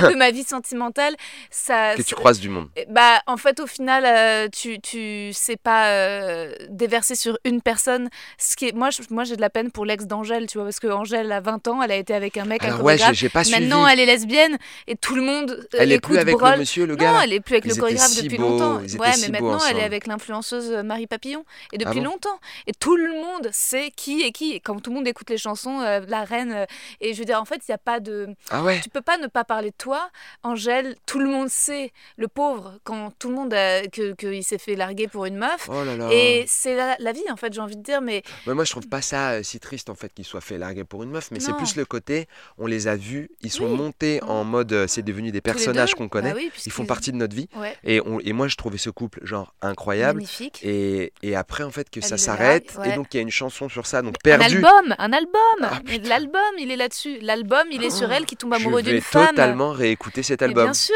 <laughs> de ma vie sentimentale, ça. Que tu croises du monde. Bah, en fait, au final, euh, tu, tu sais pas euh, déverser sur une personne. Ce qui est, moi, je- moi, j'ai de la peine pour l'ex d'Angèle, tu vois, parce que Angèle a 20 ans, elle a été avec un mec, un Alors ouais, chorégraphe. j'ai pas suivi. Maintenant, elle est lesbienne et tout le monde. euh, Elle est plus avec le monsieur, le gars Non, elle est plus avec Ils le chorégraphe si depuis beaux, longtemps. ils Ouais, mais maintenant, elle est avec l'influenceuse Marie Papillon et depuis Ah bon longtemps. Et tout le monde sait qui est qui. Et quand tout le monde écoute les chansons, euh, la reine. et je veux dire, en fait, il n'y a pas de. Ah ouais Tu peux pas ne pas parler de toi. Angèle, tout le monde sait, le pauvre, quand tout le monde a, que qu'il s'est fait larguer pour une meuf. Oh là là. Et c'est la, la vie, en fait, j'ai envie de dire, mais moi, je trouve pas ça euh, si triste en fait qu'il soit fait larguer pour une meuf, mais c'est plus le côté, on les a vus, ils sont Oui. montés en mode, euh, c'est devenu des personnages qu'on connaît, bah oui, ils font partie de notre vie, Ouais, et, on, et moi je trouvais ce couple genre incroyable, magnifique. et, et après en fait que Elle ça s'arrête, ouais. et donc il y a une chanson sur ça, donc Un perdu. album, un album. Ah, L'album, il est là-dessus. L'album, il est sur Oh, elle qui tombe amoureux d'une femme. totalement réécouter cet Mais album. bien sûr.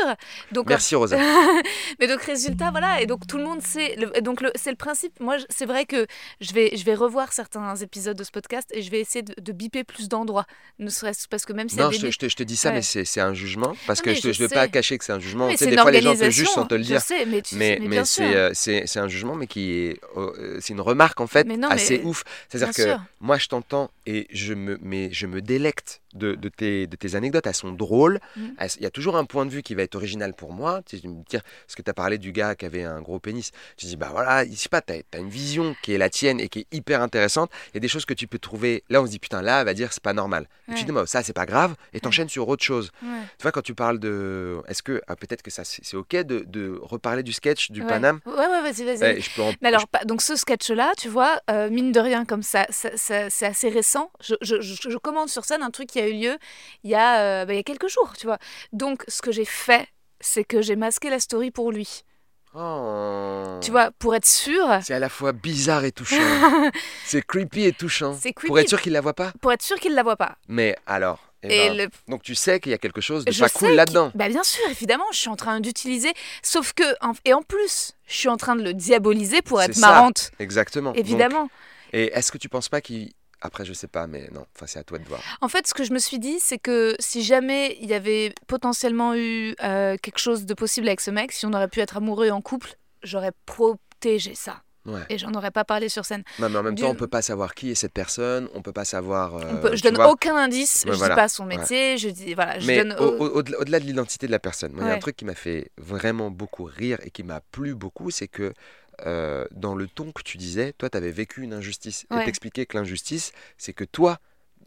Donc, Merci Rosa. <laughs> mais donc résultat voilà et donc tout le monde sait le- et donc c'est le principe moi c'est vrai que je vais je vais revoir certains épisodes de ce podcast et je vais essayer de, de biper plus d'endroits ne serait-ce parce que même si Non, je te, je te- je te dis ça, Ouais. mais c'est un jugement, parce Non, que je ne veux pas cacher que c'est un jugement. mais Tu sais, des fois les gens te jugent sans te le je dire. sais mais tu Mais, mais, c'est euh, c'est un jugement, mais qui est, euh, c'est une remarque en fait non, assez ouf. C'est-à-dire que sûr. moi je t'entends et je me, mais je me délecte de, de tes, de tes anecdotes. Elles sont drôles. Mhm. Elles- Il y a toujours un point de vue qui va être original pour moi. Tu me dire, parce que tu as parlé du gars qui avait un gros pénis. Tu dis, bah voilà, je sais pas, tu as, une vision qui est la tienne et qui est hyper intéressante. Il y a des choses que tu peux trouver. Là, on se dit, putain, là, elle va dire, c'est pas normal. Et tu Ouais. dis, bah, ça, c'est pas grave. Et t'enchaînes sur autre chose. Ouais. Tu vois, quand tu parles de. Est-ce que. ah, Peut-être que ça, c'est OK de, de reparler du sketch du Ouais. Paname ouais ouais vas-y vas-y Ouais, je peux en- Mais alors, donc ce sketch-là, tu vois, euh, mine de rien, comme ça, ça- ça- c'est assez récent. Je- je commande sur scène un truc qui a eu lieu il y a, euh, bah, il y a quelques jours, tu vois. Donc, ce que j'ai fait, c'est que j'ai masqué la story pour lui. Oh. Tu vois, pour être sûr, C'est à la fois bizarre et touchant. <laughs> c'est creepy et touchant. C'est Pour creepy. être sûr qu'il la voit pas. pour être sûr qu'il ne la voit pas. Mais alors. eh Et ben, le Donc tu sais qu'il y a quelque chose de je pas cool là-dedans. Bah bien sûr, évidemment, je suis en train d'utiliser. Sauf que, et en plus, je suis en train de le diaboliser pour être ça. marrante, Exactement. Donc, évidemment. et est-ce que tu penses pas qu'il. Après, je sais pas, mais non. Enfin, c'est à toi de voir. En fait, ce que je me suis dit, c'est que si jamais il y avait potentiellement eu euh, quelque chose de possible avec ce mec, si on aurait pu être amoureux en couple, j'aurais protégé ça. Ouais. Et j'en aurais pas parlé sur scène. Non, mais en même Du- temps, on peut pas savoir qui est cette personne. On peut pas savoir. On euh, peut- je donne vois. aucun indice, Ouais, je voilà. dis pas son Ouais. métier, je dis voilà, je Mais donne au- au- au- au-delà de l'identité de la personne, il y a un truc qui m'a fait vraiment beaucoup rire et qui m'a plu beaucoup, c'est que euh, dans le ton que tu disais, toi, tu avais vécu une injustice. Et t'expliquais que l'injustice, c'est que toi,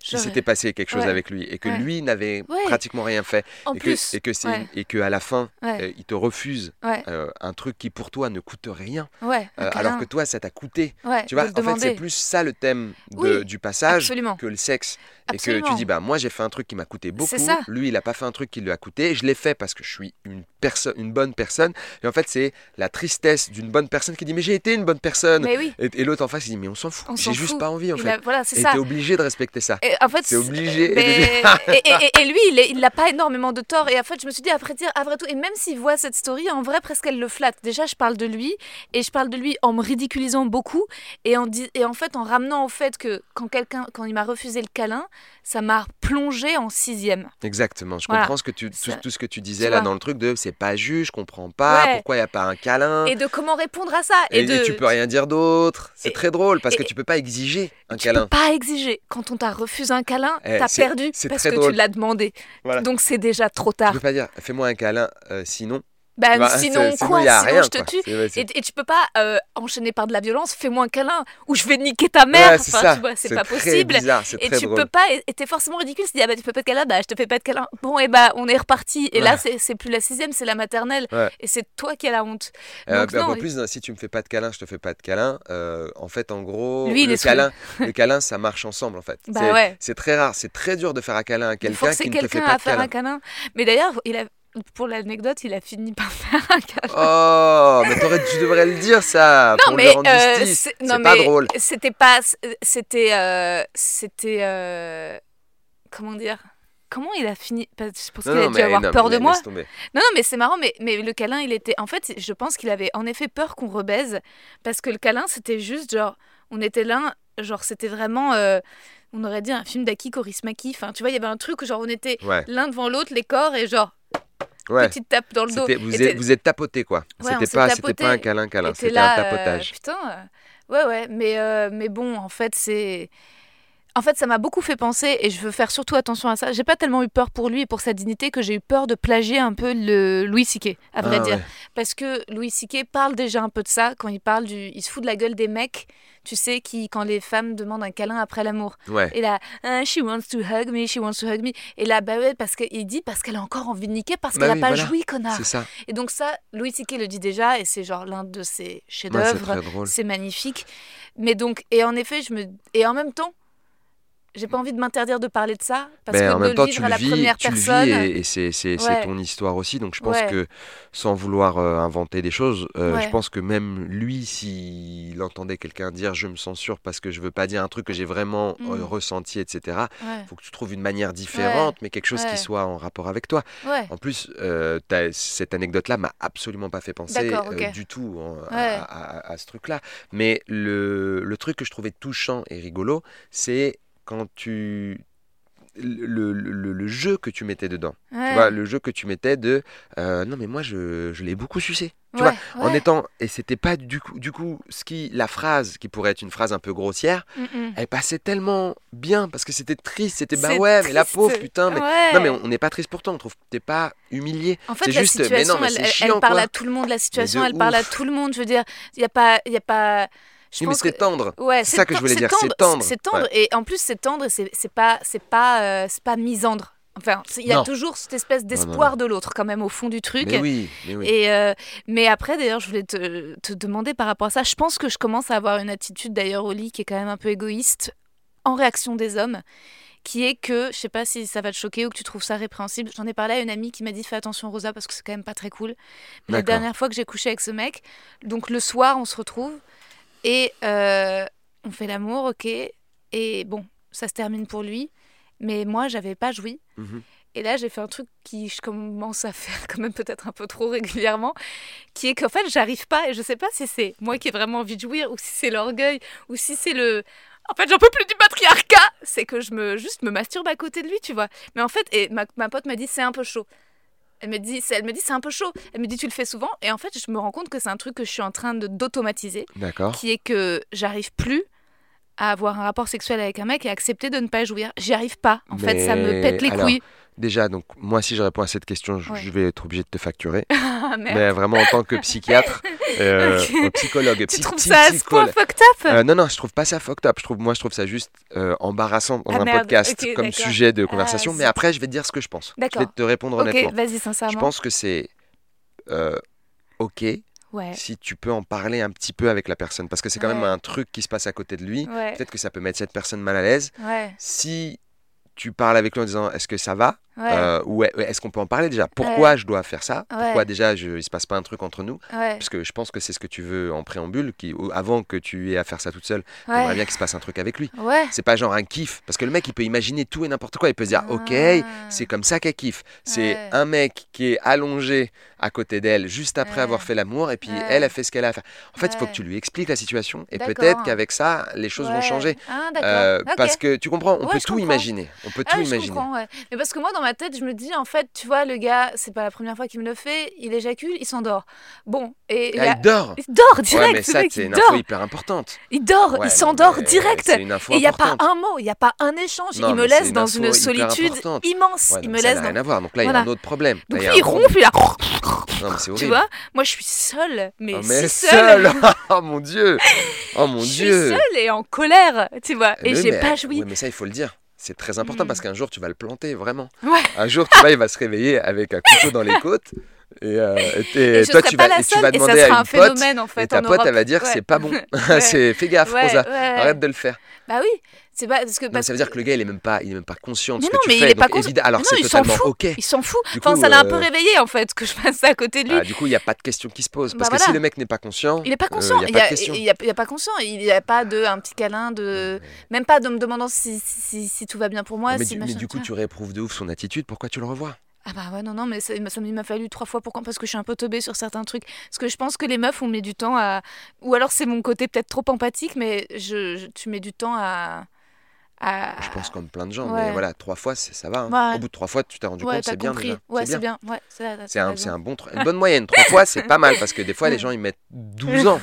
il j'aurais- s'était passé quelque chose Ouais. avec lui et que Ouais. lui n'avait Ouais. pratiquement rien fait. en et, plus. que, et, que c'est ouais. et que à la fin, euh, il te refuse euh, un truc qui pour toi ne coûte rien, euh, alors que toi, ça t'a coûté. Tu vois, en fait, c'est plus ça le thème de- Oui, du passage Absolument. que le sexe. Et que tu dis, bah moi j'ai fait un truc qui m'a coûté beaucoup, lui il a pas fait un truc qui lui a coûté, je l'ai fait parce que je suis une, personne, une bonne personne. Et en fait, c'est la tristesse d'une bonne personne qui dit, mais j'ai été une bonne personne. Oui, Et, et l'autre en face, il dit, mais on s'en fout, j'ai juste pas envie en fait. a- voilà, c'est Et ça. obligé de respecter ça. Et en fait, C'est obligé. Mais- <laughs> et, et- et- et lui, il n'a pas énormément de tort. Et en fait, je me suis dit, après dire, après tout, et même s'il voit cette story, en vrai, presque elle le flatte. Déjà, je parle de lui, et je parle de lui en me ridiculisant beaucoup, et en, et en fait, en ramenant au fait que quand quelqu'un, quand il m'a refusé le câlin, ça m'a plongé en sixième. Exactement, je Voilà. comprends ce que tu, tout, ce que tu disais tu là vois. dans le truc de c'est pas juste, je comprends pas, Ouais. pourquoi il n'y a pas un câlin. Et de comment répondre à ça. Et, Et, de, et tu peux rien dire d'autre. C'est très drôle parce que tu peux pas exiger un tu câlin. peux pas exiger. Quand on t'a refusé un câlin, Eh, t'as perdu c'est parce que drôle. tu l'as demandé. Voilà. Donc c'est déjà trop Tu tard. peux pas dire fais-moi un câlin euh, sinon. Bah, vois, sinon quoi Sinon rien, je te quoi. tue. Et, et tu peux pas euh, enchaîner par de la violence, fais-moi un câlin, ou je vais niquer ta mère. Ouais, c'est enfin, ça. tu vois, c'est C'est pas possible. bizarre, Et tu drôle. peux pas, et t'es forcément ridicule. Tu dis, ah bah tu fais pas de câlin, bah je te fais pas de câlin. Bon, et bah on est reparti. Et là, Ouais. c'est c'est plus la sixième, c'est la maternelle. Ouais. Et c'est toi qui as la honte. Euh, Donc, bah, non, en plus, si tu me fais pas de câlin, je te fais pas de câlin. euh, en fait, en gros, Lui, le câlin, le câlin, ça marche ensemble en fait. Bah c'est très rare, c'est très dur de faire un câlin à quelqu'un qui ne te fait quelqu'un pas à de faire câlin. un câlin. Mais d'ailleurs, il a. pour l'anecdote, il a fini par <laughs> faire un câlin. Oh, mais tu devrais le dire ça Non pour mais euh, justice. c'est- pas mais drôle. C'était pas, c'était, euh, c'était, euh, comment dire Comment il a fini? Je pense qu'il a dû avoir non, peur de moi. tomber. Non, non, mais c'est marrant, mais, mais le câlin, il était. En fait, je pense qu'il avait en effet peur qu'on rebaise, parce que le câlin, c'était juste genre, on était là, genre, c'était vraiment, euh, on aurait dit un film d'Aki Kaurismäki. Enfin, tu vois, il y avait un truc où genre, on était Ouais, l'un devant l'autre, les corps, et genre, ouais. petite tape dans le dos. Vous êtes, vous êtes tapoté quoi. Ouais, c'était pas, pas un câlin câlin. Et t'es C'était un euh, tapotage. putain, euh, ouais, ouais, mais, euh, mais bon, en fait, c'est. En fait, ça m'a beaucoup fait penser, et je veux faire surtout attention à ça. J'ai pas tellement eu peur pour lui et pour sa dignité que j'ai eu peur de plagier un peu le Louis C.K., à vrai Ah, dire. ouais. Parce que Louis C.K. parle déjà un peu de ça quand il parle du. Il se fout de la gueule des mecs, tu sais, qui, quand les femmes demandent un câlin après l'amour. Ouais. Et là, Ah, she wants to hug me, she wants to hug me. Et là, bah ouais, parce qu'il dit parce qu'elle a encore envie de niquer, parce Bah qu'elle a oui, pas voilà. joui, connard. C'est ça. Et donc, ça, Louis C.K. le dit déjà, et c'est genre l'un de ses chefs-d'œuvre. C'est magnifique. Mais donc, et en effet, je me. Et en même temps, j'ai pas envie de m'interdire de parler de ça, parce que en même le temps, tu à le la vis, première tu le personne. vis et, et c'est, Ouais. ton histoire aussi. Donc je pense Ouais. que, sans vouloir euh, inventer des choses, euh, Ouais. je pense que même lui, s'il entendait quelqu'un dire je me censure parce que je veux pas dire un truc que j'ai vraiment euh, Mm. ressenti, etc., faut que tu trouves une manière différente, mais quelque chose qui soit en rapport avec toi. En plus, cette anecdote-là m'a absolument pas fait penser du tout hein, à, à- à ce truc-là. Mais le, le truc que je trouvais touchant et rigolo, c'est quand tu le, le- jeu que tu mettais dedans. Tu vois, le jeu que tu mettais de euh, non mais moi je, je l'ai beaucoup sucé. Tu Ouais, vois, en étant et c'était pas du coup du coup ce qui la phrase qui pourrait être une phrase un peu grossière, Mm, mm. elle passait tellement bien parce que c'était triste, c'était bah ouais, mais la pauvre putain mais non mais on n'est pas triste pour toi, on trouve que t'es pas humilié. En fait, c'est la juste mais situation, non mais elle, c'est elle- parle quoi. à tout le monde. La situation, elle parle à tout le monde. Je veux dire, il y a pas, il y a pas. Je mais pense que c'est tendre. Ouais, C'est ça que je voulais dire, c'est tendre. C'est tendre et en plus c'est tendre et c'est c'est pas c'est pas euh, c'est pas misandre. Enfin, il y a Non. toujours cette espèce non, d'espoir de l'autre quand même au fond du truc. Mais oui, mais oui. Et euh, mais après d'ailleurs je voulais te, te demander par rapport à ça. Je pense que je commence à avoir une attitude d'ailleurs au lit qui est quand même un peu égoïste en réaction des hommes, qui est que je sais pas si ça va te choquer ou que tu trouves ça répréhensible. J'en ai parlé à une amie qui m'a dit fais attention Rosa parce que c'est quand même pas très cool. Mais la dernière fois que j'ai couché avec ce mec, donc le soir on se retrouve et euh, on fait l'amour, ok. Et bon, ça se termine pour lui. Mais moi, j'avais pas joui. Mhm. Et là, j'ai fait un truc qui je commence à faire quand même peut-être un peu trop régulièrement, qui est qu'en fait, j'arrive pas, et je sais pas si c'est moi qui ai vraiment envie de jouir, ou si c'est l'orgueil, ou si c'est le... En fait, j'en peux plus du patriarcat C'est que je me juste me masturbe à côté de lui, tu vois. Mais en fait, et ma, ma pote m'a dit, c'est un peu chaud. Elle me dit, c'est- elle me dit, c'est un peu chaud. Elle me dit, tu le fais souvent. Et en fait, je me rends compte que c'est un truc que je suis en train de d'automatiser, D'accord. qui est que j'arrive plus à avoir un rapport sexuel avec un mec et accepter de ne pas jouir. J'y arrive pas. En fait, ça me pète les alors, couilles. Déjà, donc moi, si je réponds à cette question, je, Ouais. je vais être obligé de te facturer. <laughs> Ah, mais vraiment en tant que psychiatre, <laughs> euh, Ok. euh, psychologue, Tu psy- trouves psy- ça à ce point psychologue. Euh, non, non, je trouve pas ça fucked up. Je trouve, moi, je trouve ça juste euh, embarrassant dans Ah, un merde. podcast comme sujet de Ah, conversation. mais après, je vais te dire ce que je pense. Je vais te répondre Ok, honnêtement. vas-y, Je sincèrement. pense que c'est euh, ok Ouais. si tu peux en parler un petit peu avec la personne, parce que c'est quand même un truc qui se passe à côté de lui. Ouais. Peut-être que ça peut mettre cette personne mal à l'aise. Si tu parles avec lui en disant est-ce que ça va? Ouais. Euh, ou est- est-ce qu'on peut en parler déjà? Pourquoi Ouais. je dois faire ça? Ouais. Pourquoi déjà je, il se passe pas un truc entre nous? Parce que je pense que c'est ce que tu veux en préambule, qui, avant que tu aies à faire ça toute seule, Ouais. j'aimerais bien qu'il se passe un truc avec lui. C'est pas genre un kiff, parce que le mec il peut imaginer tout et n'importe quoi, il peut se dire ok, Ah. c'est comme ça qu'elle kiffe. C'est un mec qui est allongé à côté d'elle juste après avoir fait l'amour, et puis elle a fait ce qu'elle a à faire. En fait, il faut que tu lui expliques la situation, et peut-être qu'avec ça, les choses vont changer. Ah. Euh. Parce que tu comprends, on peut tout comprends. imaginer. On peut Ah tout imaginer. Mais parce que moi, dans ma tête, je me dis, en fait, tu vois, le gars, c'est pas la première fois qu'il me le fait, il éjacule, il s'endort. Bon, et. Ah, il a- il dort il dort direct, Ouais, mais ça, c'est une dort. info hyper importante. Il dort, Ouais, il s'endort direct. Une info Et il n'y a pas un mot, il n'y a pas un échange. Non, il me laisse une dans une solitude immense. Ouais, il me ça laisse n'a dans... rien à voir. Donc là, il y a Voilà. un autre problème. Là, Donc il lui, il ronfle, il a... <laughs> Non, mais c'est Tu horrible. vois Moi, je suis seule, mais, Oh, mais si seule. seul <laughs> Oh mon dieu Oh mon je dieu suis seule et en colère, tu vois. Et Oui, j'ai pas joui. oui, mais ça, il faut le dire. C'est très important Mm. parce qu'un jour, tu vas le planter, vraiment. Ouais. Un jour, tu vois, il va se réveiller avec un couteau dans les <laughs> côtes. Et, euh, et Et toi, tu vas, tu vas demander à un une pote, phénomène en fait et ta en pote, Europe. elle va dire Ouais. c'est pas bon. <laughs> Ouais. c'est fais gaffe, Ouais, Rosa. Arrête de le faire. Bah oui, c'est pas parce que Non, parce ça veut dire que le gars, il est même pas, il est même pas conscient de Mais ce non, que tu mais il fais. est pas conscient. alors c'est il totalement ok. il s'en fout. Du Enfin, coup, ça l'a un peu euh, réveillé en fait que je passe à côté de lui. Ah, du coup, il n'y a pas de question qui se pose. Parce Bah que si le mec n'est pas conscient, Il est pas euh, conscient. il il n'y a il a- il y a pas conscient. Il n'y a pas de un petit câlin de même pas de me demandant si, si, si- si tout va bien pour moi. mais, si du, mais du coup, tu réprouves de ouf son attitude. Pourquoi tu le revois? Ah bah ouais non non mais ça, ça m'a fallu trois fois pourquoi parce que je suis un peu teubée sur certains trucs parce que je pense que les meufs on met du temps à ou alors c'est mon côté peut-être trop empathique mais je, je- tu mets du temps à à Je pense comme plein de gens. ouais. Mais voilà, trois fois, ça va. hein. Ouais. Au bout de trois fois, tu t'es rendu ouais compte, c'est bien déjà. ouais C'est bien. c'est un, un bon, une bonne moyenne. Trois fois, c'est pas mal parce que des fois, <laughs> les gens ils mettent 12 ans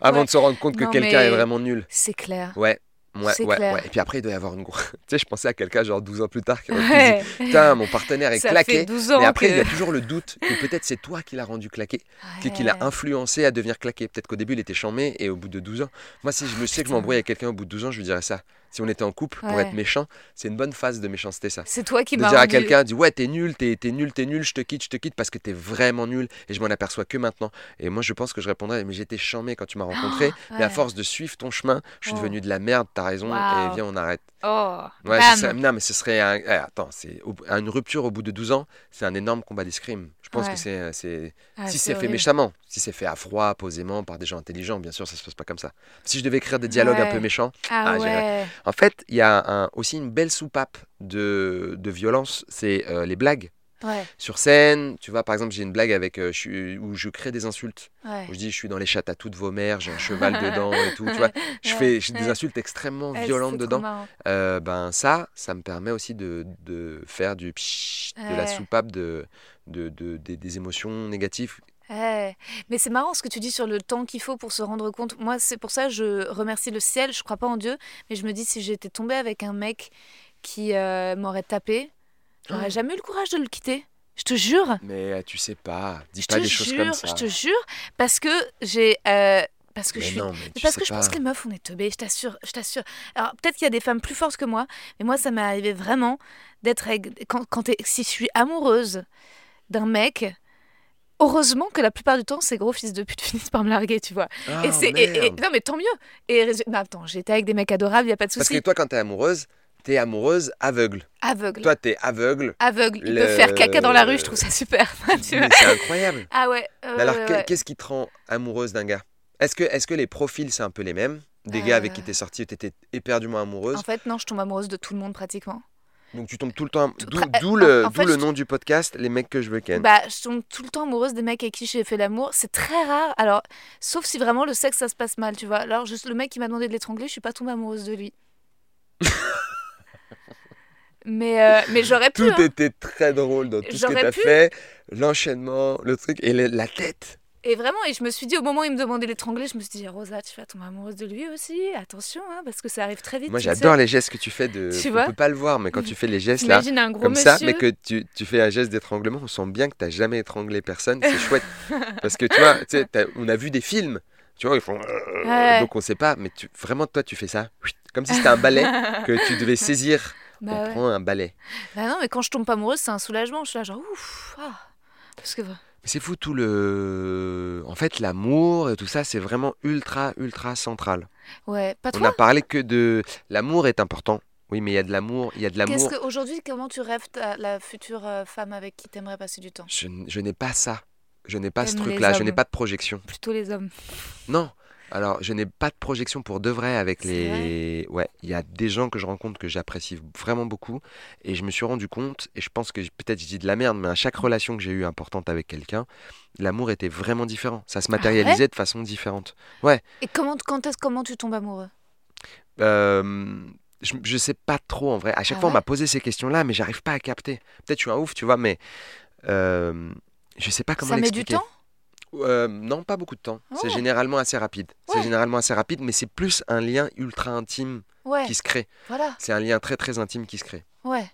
avant de se rendre compte que quelqu'un mais- est vraiment nul. c'est clair Ouais. Ouais, ouais, clair. ouais. Et puis après, il doit y avoir une grosse. <laughs> tu sais, je pensais à quelqu'un genre 12 ans plus tard qui ouais dire, Putain, mon partenaire est ça claqué. fait 12 ans Mais après, que... il y a toujours le doute que peut-être c'est toi qui l'as rendu claqué, qui, qui l'a Ouais. influencé à devenir claqué. Peut-être qu'au début, il était chambé et au bout de 12 ans. Moi, si je me sais que je m'embrouille avec quelqu'un au bout de 12 ans, je lui dirais ça. Si on était en couple, pour Ouais. être méchant, c'est une bonne phase de méchanceté, ça. c'est toi qui de m'as dire à quelqu'un, dis ouais, t'es nul, t'es t'es nul, t'es nul, je te quitte, je te quitte parce que t'es vraiment nul et je m'en aperçois que maintenant. Et moi, je pense que je répondrais, mais j'étais chambé quand tu m'as rencontré, <gasps> mais à force de suivre ton chemin, je suis Oh. devenu de la merde, t'as raison, et viens, on arrête. oh Ouais, serait- non, mais ce serait un. eh, attends, c'est une rupture au bout de 12 ans, c'est un énorme combat d'escrime. Je pense Ouais. que c'est. c'est- Ah, si c'est fait méchamment, si c'est fait à froid, posément, par des gens intelligents, bien sûr, ça se passe pas comme ça. Si je devais écrire des dialogues un peu méchants, ah Ah, ouais en fait, il y a un- aussi une belle soupape de, de violence, c'est euh, les blagues. ouais Sur scène, tu vois, par exemple, j'ai une blague avec euh, je où je crée des insultes. ouais Où je dis, je suis dans les chattes à toutes vos mères, j'ai un cheval <laughs> dedans et tout. Tu vois, je Ouais, fais des insultes extrêmement violentes dedans. Euh, ben ça, ça me permet aussi de, de faire du de la soupape de, de, de- des- des émotions négatives. Ouais. Mais c'est marrant ce que tu dis sur le temps qu'il faut pour se rendre compte. Moi, c'est pour ça que je remercie le ciel. Je crois pas en Dieu, mais je me dis si j'étais tombée avec un mec qui euh, m'aurait tapé, j'aurais Oh. jamais eu le courage de le quitter. Je te jure. Mais euh, tu sais pas, dis Je pas des choses jure. comme ça. Je te jure parce que j'ai euh, parce que mais je suis non, parce que je pas. pense que les meufs, on est teubées, je t'assure, je t'assure. Alors peut-être qu'il y a des femmes plus fortes que moi, mais moi ça m'est arrivé vraiment d'être quand, quand si je suis amoureuse d'un mec. Heureusement que la plupart du temps, ces gros fils de pute <laughs> finissent par me larguer, tu vois. Ah, et c'est non mais tant mieux. Et attends, j'étais avec des mecs adorables, y a pas de Parce que souci. toi, quand t'es amoureuse, t'es amoureuse aveugle. Aveugle, Toi, t'es aveugle. aveugle. Il le- peut faire caca dans la rue, je trouve ça super. <laughs> c'est incroyable. Ah ouais. euh, alors, ouais, qu'est-ce qui te rend amoureuse d'un gars? Est-ce que, est que les profils, c'est un peu les mêmes? Des gars avec qui Euh. t'es sortie, t'étais éperdument amoureuse? En fait, non, je tombe amoureuse de tout le monde pratiquement. Donc tu tombes tout le temps. D'où le, en d'où fait, le je- nom du podcast, Les mecs que je veux ken. Bah, je tombe tout le temps amoureuse des mecs avec qui j'ai fait l'amour. C'est très rare. Alors, sauf si vraiment le sexe, ça se passe mal, tu vois. Alors, juste le mec qui m'a demandé de l'étrangler, je suis pas tombée amoureuse de lui. <laughs> mais euh, mais j'aurais pu. Tout hein. était très drôle dans tout ce que t'as pu. fait. L'enchaînement, le truc et le- la tête. Et vraiment, et je me suis dit, au moment où il me demandait de l'étrangler, je me suis dit, Rosa, tu vas tomber amoureuse de lui aussi. Attention, hein, parce que ça arrive très vite. Moi tu j'adore les gestes que tu fais de. Tu on vois peut pas le voir, mais quand tu fais les gestes là, un gros comme monsieur. ça, mais que tu, tu fais un geste d'étranglement, on sent bien que t'as jamais étranglé personne. C'est chouette. <laughs> Parce que tu vois, tu on a vu des films. Tu vois, ils font. euh, Ouais. Donc on sait pas, mais tu, vraiment toi tu fais ça. Comme si c'était un balai <laughs> que tu devais saisir. Bah on ouais. prend un balai. Bah non, mais quand je tombe pas amoureuse, c'est un soulagement. Je suis là, genre, ouf. Ah. Parce que. C'est fou tout le. En fait, l'amour et tout ça, c'est vraiment ultra, ultra central. Ouais, pas On toi a parlé que de. L'amour est important. Oui, mais il y a de l'amour. Il y a de Qu'est-ce l'amour. qu'aujourd'hui, comment tu rêves ta- la future euh, femme avec qui t'aimerais passer du temps? Je, n'ai pas ça. Je n'ai pas ce truc-là. Je n'ai pas de projection. Plutôt les hommes. Non. Alors, je n'ai pas de projection pour de vrai avec C'est les. Ouais, il y a des gens que je rencontre que j'apprécie vraiment beaucoup. Et je me suis rendu compte, et je pense que peut-être je dis de la merde, mais à chaque relation que j'ai eue importante avec quelqu'un, l'amour était vraiment différent. Ça se Ah ouais matérialisait de façon différente. Et comment, quand est-ce, comment tu tombes amoureux? Euh, je, je sais pas trop en vrai. À chaque Ah fois, on ouais m'a posé ces questions-là, mais j'arrive pas à capter. Peut-être je suis un ouf, tu vois, mais euh, je sais pas comment Ça met du temps? Euh, Non, pas beaucoup de temps. C'est Oh. généralement assez rapide. C'est généralement assez rapide, mais c'est plus un lien ultra intime Ouais, qui se crée. voilà, C'est un lien très très intime qui se crée. ouais.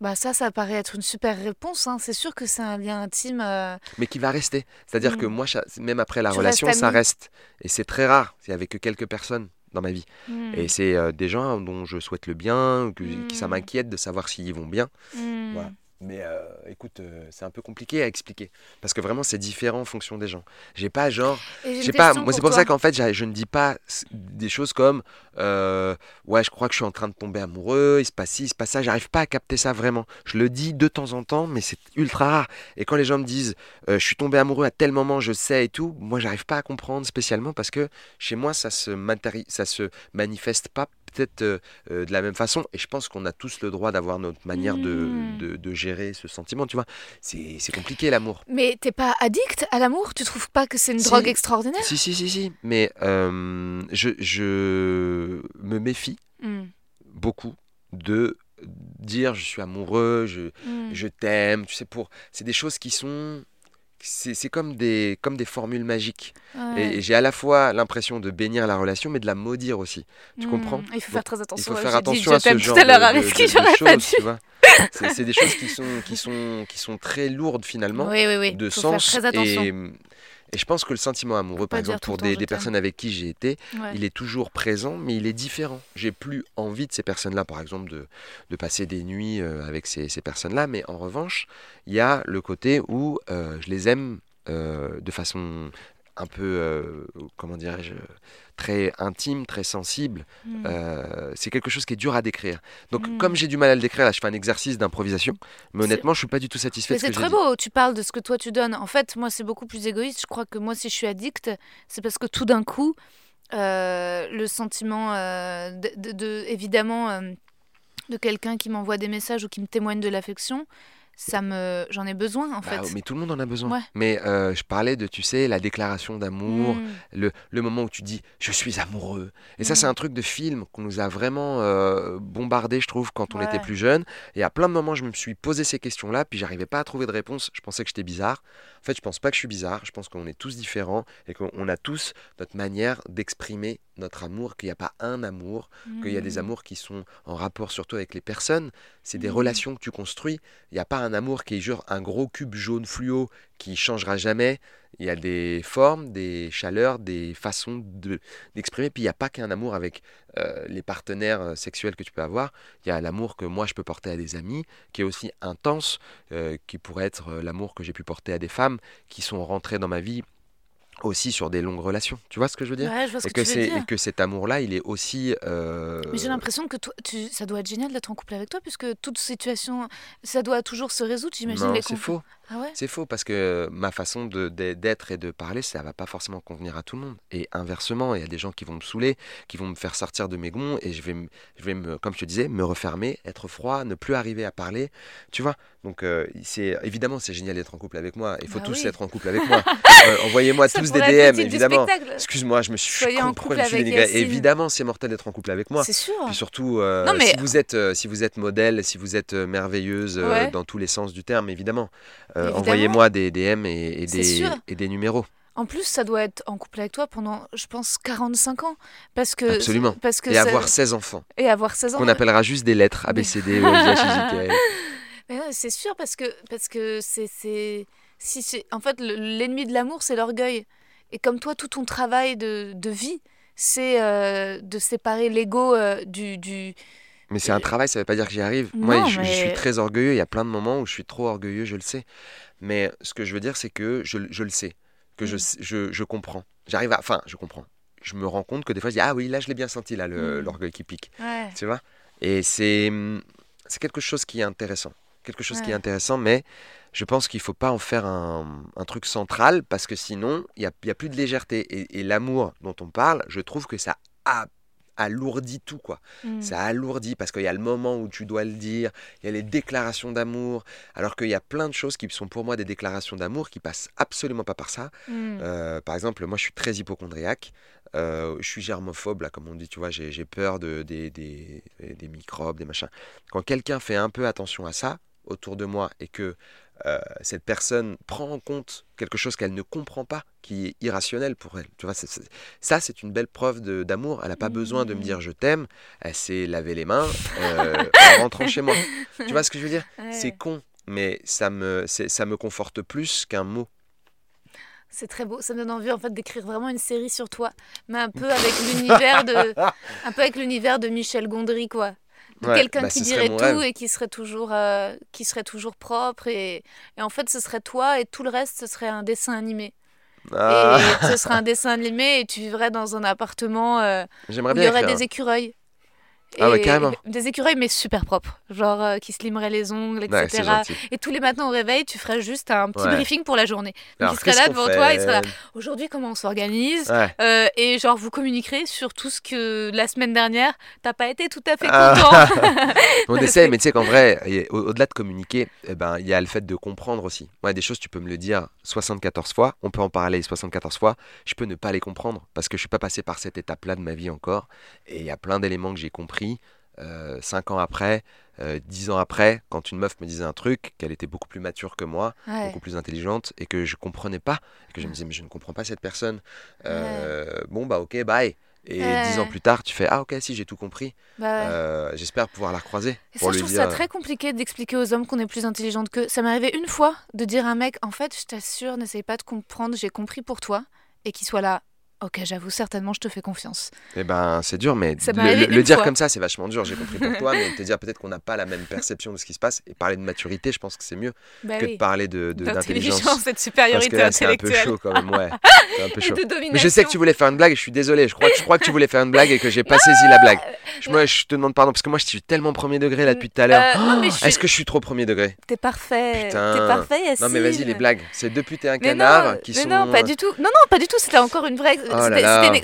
Bah ça, ça paraît être une super réponse. hein. C'est sûr que c'est un lien intime. euh, Mais qui va rester. C'est-à-dire Mm. que moi, cha- même après la Tu relation, ça reste. Et c'est très rare. Avait que quelques personnes dans ma vie. hmm, Et c'est euh, des gens dont je souhaite le bien, que, qui ça Mm. m'inquiète de savoir s'ils vont bien. voilà. Mais euh, écoute, euh, c'est un peu compliqué à expliquer parce que vraiment c'est différent en fonction des gens. J'ai pas genre, j'ai pas. Moi c'est pour ça qu'en fait je ne dis pas des choses comme euh, ouais je crois que je suis en train de tomber amoureux, il se passe ci, il se passe ça. J'arrive pas à capter ça vraiment. Je le dis de temps en temps, mais c'est ultra rare. Et quand les gens me disent je suis tombé amoureux à tel moment, je sais et tout, moi j'arrive pas à comprendre spécialement parce que chez moi ça se ça se manifeste pas peut-être euh, euh, de la même façon. Et je pense qu'on a tous le droit d'avoir notre manière de, Mm. de, de gérer ce sentiment, tu vois. C'est c'est compliqué l'amour. Mais t'es pas addict à l'amour? Tu trouves pas que c'est une Si. drogue extraordinaire? Si, si, si, si. Mais euh, je, je me méfie Hmm, beaucoup de dire je suis amoureux, je, hmm. je t'aime. Tu sais, pour. C'est des choses qui sont. C'est c'est comme des, comme des formules magiques. Ouais. Et, et j'ai à la fois l'impression de bénir la relation, mais de la maudire aussi. Tu Hmm, comprends Il faut faire très Il attention. faut ouais, faire dit attention je à ce genre tout à l'heure de, avec ce de j'aurais pas choses, dû. tu vois. C'est c'est des choses qui sont, qui, sont, qui sont très lourdes finalement. Oui, oui, oui. de faut sens faire très attention. et, et je pense que le sentiment amoureux par exemple pour des, personnes avec qui j'ai été Ouais. il est toujours présent mais il est différent. J'ai plus envie de ces personnes là par exemple de, de passer des nuits euh, avec ces, ces personnes là mais en revanche il y a le côté où euh, je les aime euh, de façon un peu euh, comment dirais-je très intime très sensible Hmm. euh, c'est quelque chose qui est dur à décrire donc Mm. comme j'ai du mal à le décrire là je fais un exercice d'improvisation mais honnêtement je suis pas du tout satisfait ce c'est très dit beau, tu parles de ce que toi tu donnes. En fait, moi, c'est beaucoup plus égoïste. Je crois que moi, si je suis addict, c'est parce que tout d'un coup, euh, le sentiment, de, de- de- évidemment, de quelqu'un qui m'envoie des messages ou qui me témoigne de l'affection, ça me, j'en ai besoin, en fait. Bah, mais tout le monde en a besoin. Ouais. Mais euh, je parlais de, tu sais, la déclaration d'amour, Mm. le, le moment où tu dis je suis amoureux. Et ça, c'est un truc de film qu'on nous a vraiment euh, bombardé, je trouve, quand on était plus jeune. Et à plein de moments, je me suis posé ces questions-là, puis j'arrivais pas à trouver de réponse. Je pensais que j'étais bizarre. En fait, je pense pas que je suis bizarre. Je pense qu'on est tous différents et qu'on a tous notre manière d'exprimer notre amour, qu'il n'y a pas un amour, qu'il y a des Mm. amours qui sont en rapport surtout avec les personnes. C'est des Mhm. relations que tu construis. Il n'y a pas un amour qui est genre un gros cube jaune fluo qui changera jamais. Il y a des formes, des chaleurs, des façons de- d'exprimer. Puis il n'y a pas qu'un amour avec euh, les partenaires euh, sexuels que tu peux avoir. Il y a l'amour que moi je peux porter à des amis, qui est aussi intense, euh, qui pourrait être l'amour que j'ai pu porter à des femmes qui sont rentrées dans ma vie aussi sur des longues relations. Tu vois ce que je veux dire? Ouais, je vois ce et que, c'est, et que cet amour-là, il est aussi. euh, Mais j'ai l'impression que toi, tu, ça doit être génial d'être en couple avec toi, puisque toute situation, ça doit toujours se résoudre, j'imagine. Non, les c'est conflits. faux. Ah ouais? C'est faux parce que ma façon de- d'être et de parler, ça va pas forcément convenir à tout le monde. Et inversement, il y a des gens qui vont me saouler, qui vont me faire sortir de mes gonds et je vais, me- je vais me, comme je te disais, me refermer, être froid, ne plus arriver à parler. Tu vois? Donc, euh, c'est évidemment, c'est génial d'être en couple avec moi. Il faut Bah tous oui. être en couple avec moi. <laughs> Euh, Envoyez-moi tous des DM, évidemment. Excuse-moi, je me suis. Soyez en couple avec. Évidemment, c'est mortel d'être en couple avec moi. C'est sûr. Puis surtout, euh, Non, mais- si, vous êtes, euh, si vous êtes modèle, si vous êtes euh, merveilleuse euh, Ouais. dans tous les sens du terme, évidemment, euh, envoyez-moi des DM et, des, sûr. et des numéros. En plus, ça doit être en couple avec toi pendant, je pense, 45 ans. Parce que, Absolument. Parce que Et ça- avoir 16 enfants, et avoir 16 ans. qu'on appellera juste des lettres, A, B, C, D, E, F, G, H, I, J, K, L. <laughs> Mais c'est sûr, parce que parce que c'est. Si en fait, le- l'ennemi de l'amour, c'est l'orgueil. Et comme toi, tout ton travail de, de vie, c'est euh, de séparer l'ego euh, du, du. Mais c'est un travail, ça veut pas dire que j'y arrive. Non, Moi, je, suis très orgueilleux. Il y a plein de moments où je suis trop orgueilleux, je le sais. Mais ce que je veux dire, c'est que je, je le sais, que je, Mm. je, je comprends. J'arrive à. Enfin, je comprends. Je me rends compte que des fois, je dis Ah oui, là, je l'ai bien senti, là, Mm. l'orgueil qui pique. Ouais. Tu vois? Et c'est quelque chose qui est intéressant. Quelque chose qui est intéressant, mais je pense qu'il ne faut pas en faire un, un truc central parce que sinon, il n'y a, y a plus de légèreté. Et, et l'amour dont on parle, je trouve que ça a- alourdit tout, quoi. Mm. Ça alourdit parce qu'il y a le moment où tu dois le dire, il y a les déclarations d'amour, alors qu'il y a plein de choses qui sont pour moi des déclarations d'amour qui passent absolument pas par ça. Mm. Euh, par exemple, moi je suis très hypochondriaque, euh, je suis germophobe, là, comme on dit, tu vois, j'ai j'ai peur de, des, des, des microbes, des machins. Quand quelqu'un fait un peu attention à ça autour de moi et que euh, cette personne prend en compte quelque chose qu'elle ne comprend pas, qui est irrationnel pour elle, tu vois, ça c'est une belle preuve d'amour. Elle n'a pas besoin de me dire je t'aime, elle s'est lavé les mains euh, en rentrant chez moi. Tu vois ce que je veux dire? Ouais. C'est con, mais ça me, ça me conforte plus qu'un mot. C'est très beau. Ça me donne envie en fait d'écrire vraiment une série sur toi, mais un peu avec l'univers de, un peu avec l'univers de Michel Gondry quoi. Ouais, quelqu'un bah, qui dirait tout rêve. et qui serait toujours euh, qui serait toujours propre et, et en fait ce serait toi et tout le reste ce serait un dessin animé. Ah, et ce serait un dessin animé et tu vivrais dans un appartement euh, où il y aurait des écureuils Ah ouais, Et- carrément. des écureuils mais super propres. Genre euh, qui se limeraient les ongles etc Ouais, et tous les matins au réveil tu ferais juste un petit Ouais. briefing pour la journée. Donc Alors, il serait là devant toi il serait là. aujourd'hui comment on s'organise? Euh, et genre vous communiquerez sur tout ce que la semaine dernière t'as pas été tout à fait Ah. content. <laughs> On essaie, mais tu sais qu'en vrai, au-delà de communiquer, eh ben, il y a le fait de comprendre aussi. Ouais, des choses, tu peux me le dire 74 fois, on peut en parler 74 fois, je peux ne pas les comprendre parce que je suis pas passé par cette étape-là de ma vie encore. Et il y a plein d'éléments que j'ai compris 5 ans après, euh, 10 ans après, quand une meuf me disait un truc, qu'elle était beaucoup plus mature que moi, Ouais. beaucoup plus intelligente et que je comprenais pas, et que je me disais, mais je ne comprends pas cette personne. Euh, Bon, bah ok, bye. Et Ouais. dix ans plus tard, tu fais, ah ok, si, j'ai tout compris. Bah. Euh, J'espère pouvoir la recroiser. Et pour ça, je trouve dire... ça très compliqué d'expliquer aux hommes qu'on est plus intelligente qu'eux. Ça m'est arrivé une fois de dire à un mec, en fait, je t'assure, n'essaye pas de comprendre, j'ai compris pour toi, et qu'il soit là. Ok, j'avoue, certainement, je te fais confiance. Eh ben, c'est dur, mais le, dire fois. comme ça, c'est vachement dur. J'ai compris pour toi, mais te dire peut-être qu'on n'a pas la même perception de ce qui se passe et parler de maturité, je pense que c'est mieux Bah que oui. de parler de d'intelligence. Et de Parce supériorité que là, c'est un peu intellectuelle. chaud quand même, ouais. Un peu <laughs> chaud. Mais je sais que tu voulais faire une blague et je suis désolé. Je crois, que- je crois que tu voulais faire une blague et que j'ai pas saisi la blague. Je, moi, je te demande pardon parce que moi, je suis tellement premier degré là depuis tout à l'heure. Euh, <gasps> suis- Est-ce que je suis trop premier degré? T'es parfait. Putain. T'es parfait. Non, mais vas-y, les blagues. C'est deux putes et un canard qui sont. non, pas du tout. Non, non, pas du tout. C'était encore une vraie. Oh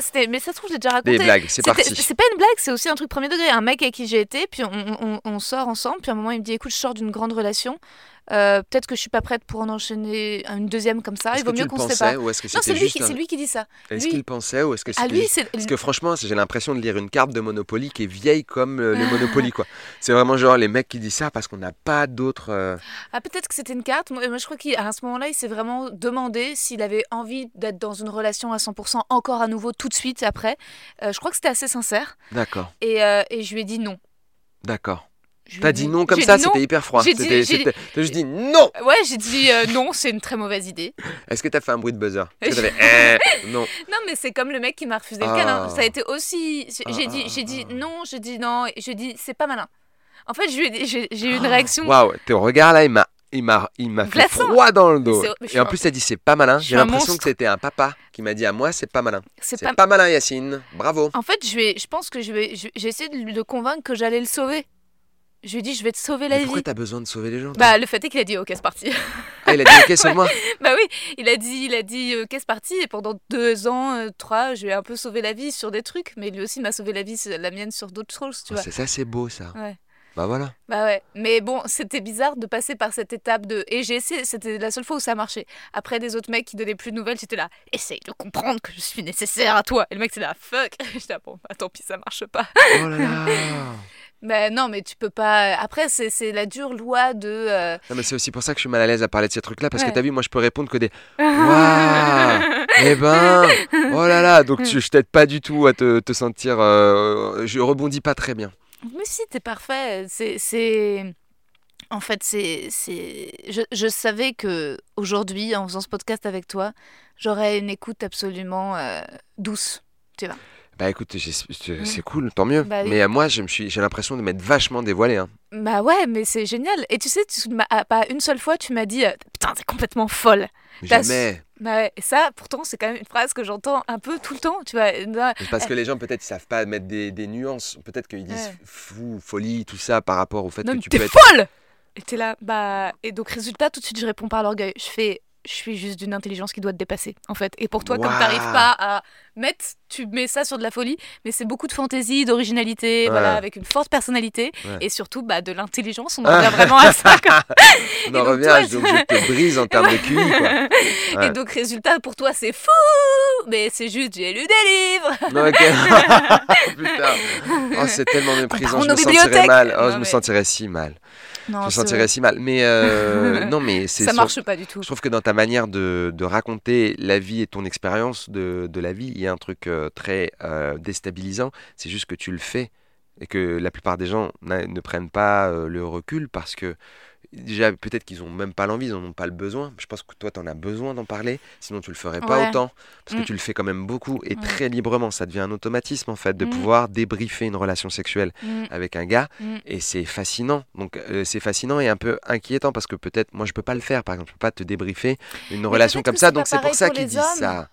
c'était- Mais ça se trouve, je l'ai déjà raconté. Des blagues, c'est parti. C'est pas une blague, c'est aussi un truc premier degré. Un mec avec qui j'ai été, puis on, on- on sort ensemble, puis à un moment il me dit écoute, je sors d'une grande relation, euh, peut-être que je suis pas prête pour en enchaîner une deuxième comme ça, il vaut mieux qu'on se sépare. ou est-ce que Non, c'est lui, un- c'est lui qui dit ça. Est-ce lui. qu'il pensait ou est-ce que À c'était lui, juste- c'est. Parce que franchement, j'ai l'impression de lire une carte de Monopoly qui est vieille comme euh, le <laughs> Monopoly, quoi. C'est vraiment genre les mecs qui disent ça parce qu'on n'a pas d'autres. euh, Ah, peut-être que c'était une carte. Moi, je crois qu'à ce moment-là, il s'est vraiment demandé s'il avait envie d'être dans une relation à 100% encore à nouveau tout de suite après. Euh, je crois que c'était assez sincère. D'accord, Et, et je lui ai dit non. d'accord. T'as dit non comme ça, c'était hyper froid. J'ai dit- juste non <laughs> Ouais, j'ai dit euh, non, c'est une très mauvaise idée. Est-ce que t'as fait un bruit de buzzer? <laughs> Fait eh, Non. <laughs> Non, mais c'est comme le mec qui m'a refusé le Ah. câlin. Ça a été aussi. J'ai Ah, ah, dit, j'ai dit ah. non, j'ai dit non, j'ai dit c'est pas malin. En fait, j'ai eu une réaction. Waouh, ton regard là, il m'a. Il m'a, il m'a fait froid dans le dos. Et en plus, t'as dit c'est pas malin. J'ai l'impression que c'était un papa qui m'a dit à moi c'est pas malin. C'est pas. pas... malin, Yacine. Bravo. En fait, je vais, je pense que je vais, j'ai essayé de le convaincre que j'allais le sauver. Je lui ai dit, je vais te sauver la Mais vie. pourquoi t'as besoin de sauver les gens Bah, le fait est qu'il a dit, ok, c'est parti. Ah, il a dit ok, sauve-moi. <laughs> bah oui, il a dit, il a dit, ok, c'est parti. Et pendant deux ans, euh, trois, je lui ai un peu sauvé la vie sur des trucs, mais lui aussi m'a sauvé la vie, c'est la mienne sur d'autres choses, tu Oh, vois. c'est ça, c'est beau ça. Ouais. Bah voilà. Bah ouais, mais bon, c'était bizarre de passer par cette étape de. Et j'ai essayé, c'était la seule fois où ça marchait. Après, des autres mecs qui donnaient plus de nouvelles, j'étais là, essaye de comprendre que je suis nécessaire à toi. Et le mec, c'était là, fuck. <laughs> J'étais là, bon, bah tant pis, ça marche pas. Oh là là. <laughs> Mais non, mais tu peux pas. Après, c'est c'est la dure loi de. euh, Non, mais c'est aussi pour ça que je suis mal à l'aise à parler de ces trucs-là, parce Ouais. que t'as vu, moi je peux répondre que des <laughs> Waouh Eh ben Oh là là Donc tu- je t'aide pas du tout à te, te sentir. euh, je rebondis pas très bien. Mais si, t'es parfait. C'est. c'est- En fait, c'est. c'est- Je, je savais que aujourd'hui, en faisant ce podcast avec toi, j'aurais une écoute absolument euh, douce. Bah écoute, j'ai- c'est cool, tant mieux. Bah. Mais euh, moi, je me suis, j'ai l'impression de m'être vachement dévoilé. Hein. Bah ouais, mais c'est génial. Et tu sais, tu ah, pas une seule fois, tu m'as dit euh, Putain, t'es complètement folle. Jamais. Bah ouais, et ça, pourtant, c'est quand même une phrase que j'entends un peu tout le temps, tu vois. Parce que les gens, peut-être, ils savent pas mettre des, des nuances. Peut-être qu'ils disent Ouais. fou, folie, tout ça par rapport au fait non, que tu peux être. folle Et t'es là, bah. Et donc, résultat, tout de suite, je réponds par l'orgueil. Je fais. Je suis juste d'une intelligence qui doit te dépasser, en fait. Et pour toi, comme Waouh. t'arrives pas à mettre, tu mets ça sur de la folie, mais c'est beaucoup de fantaisie, d'originalité, voilà, avec une forte personnalité, Ouais. et surtout, bah, de l'intelligence. On en <laughs> revient vraiment à ça. quoi. On en revient, toi, je- donc je te brise en termes de quoi. <laughs> Ouais. Et donc, résultat, pour toi, c'est fou Mais c'est juste, j'ai lu des livres Non, ok. <laughs> Putain. Oh, c'est tellement méprisant. part Je me sentirais mal. Oh, Non, je me sentirais si mal. Non, Je sentirais si mal. Mais euh, <laughs> non, mais c'est Ça marche pas du tout. Je trouve que dans ta manière de, de raconter la vie et ton expérience de, de la vie, il y a un truc euh, très euh, déstabilisant. C'est juste que tu le fais et que la plupart des gens ne prennent pas le recul parce que déjà peut-être qu'ils ont même pas l'envie, ils en ont pas le besoin. Je pense que toi, tu en as besoin d'en parler, sinon tu le ferais pas Ouais. autant, parce que Mm. tu le fais quand même beaucoup et très librement. Ça devient un automatisme en fait de Mm. pouvoir débriefer une relation sexuelle Mm, avec un gars et c'est fascinant. Donc euh, c'est fascinant et un peu inquiétant parce que peut-être moi je peux pas le faire par exemple, je peux pas te débriefer une relation comme ça. Donc c'est pour ça qu'ils disent hommes. ça.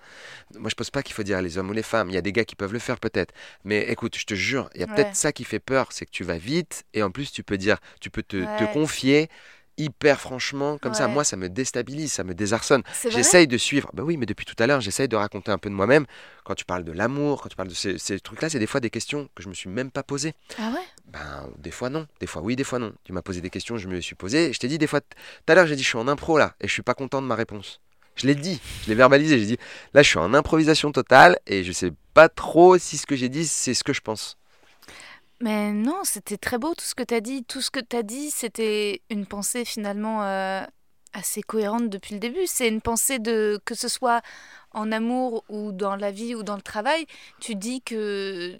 Moi je pense pas qu'il faut dire les hommes ou les femmes. Il y a des gars qui peuvent le faire peut-être. Mais écoute, je te jure, il y a Ouais. peut-être ça qui fait peur, c'est que tu vas vite et en plus tu peux dire, tu peux te, confier hyper franchement comme ça. Moi ça me déstabilise, ça me désarçonne. J'essaye de suivre. Bah oui, mais depuis tout à l'heure, j'essaye de raconter un peu de moi-même. Quand tu parles de l'amour, quand tu parles de ces, ces trucs-là, c'est des fois des questions que je me suis même pas posées. Ah ouais? Ben, des fois non. Des fois oui, des fois non. Tu m'as posé des questions, je me les suis posées. Je t'ai dit des fois, tout à l'heure, j'ai dit je suis en impro là et je suis pas content de ma réponse. Je l'ai dit, je l'ai verbalisé. J'ai dit là, je suis en improvisation totale et je sais pas trop si ce que j'ai dit, c'est ce que je pense. Mais non, c'était très beau tout ce que tu as dit. Tout ce que tu as dit, c'était une pensée finalement euh, assez cohérente depuis le début. C'est une pensée de que ce soit en amour ou dans la vie ou dans le travail. Tu dis que,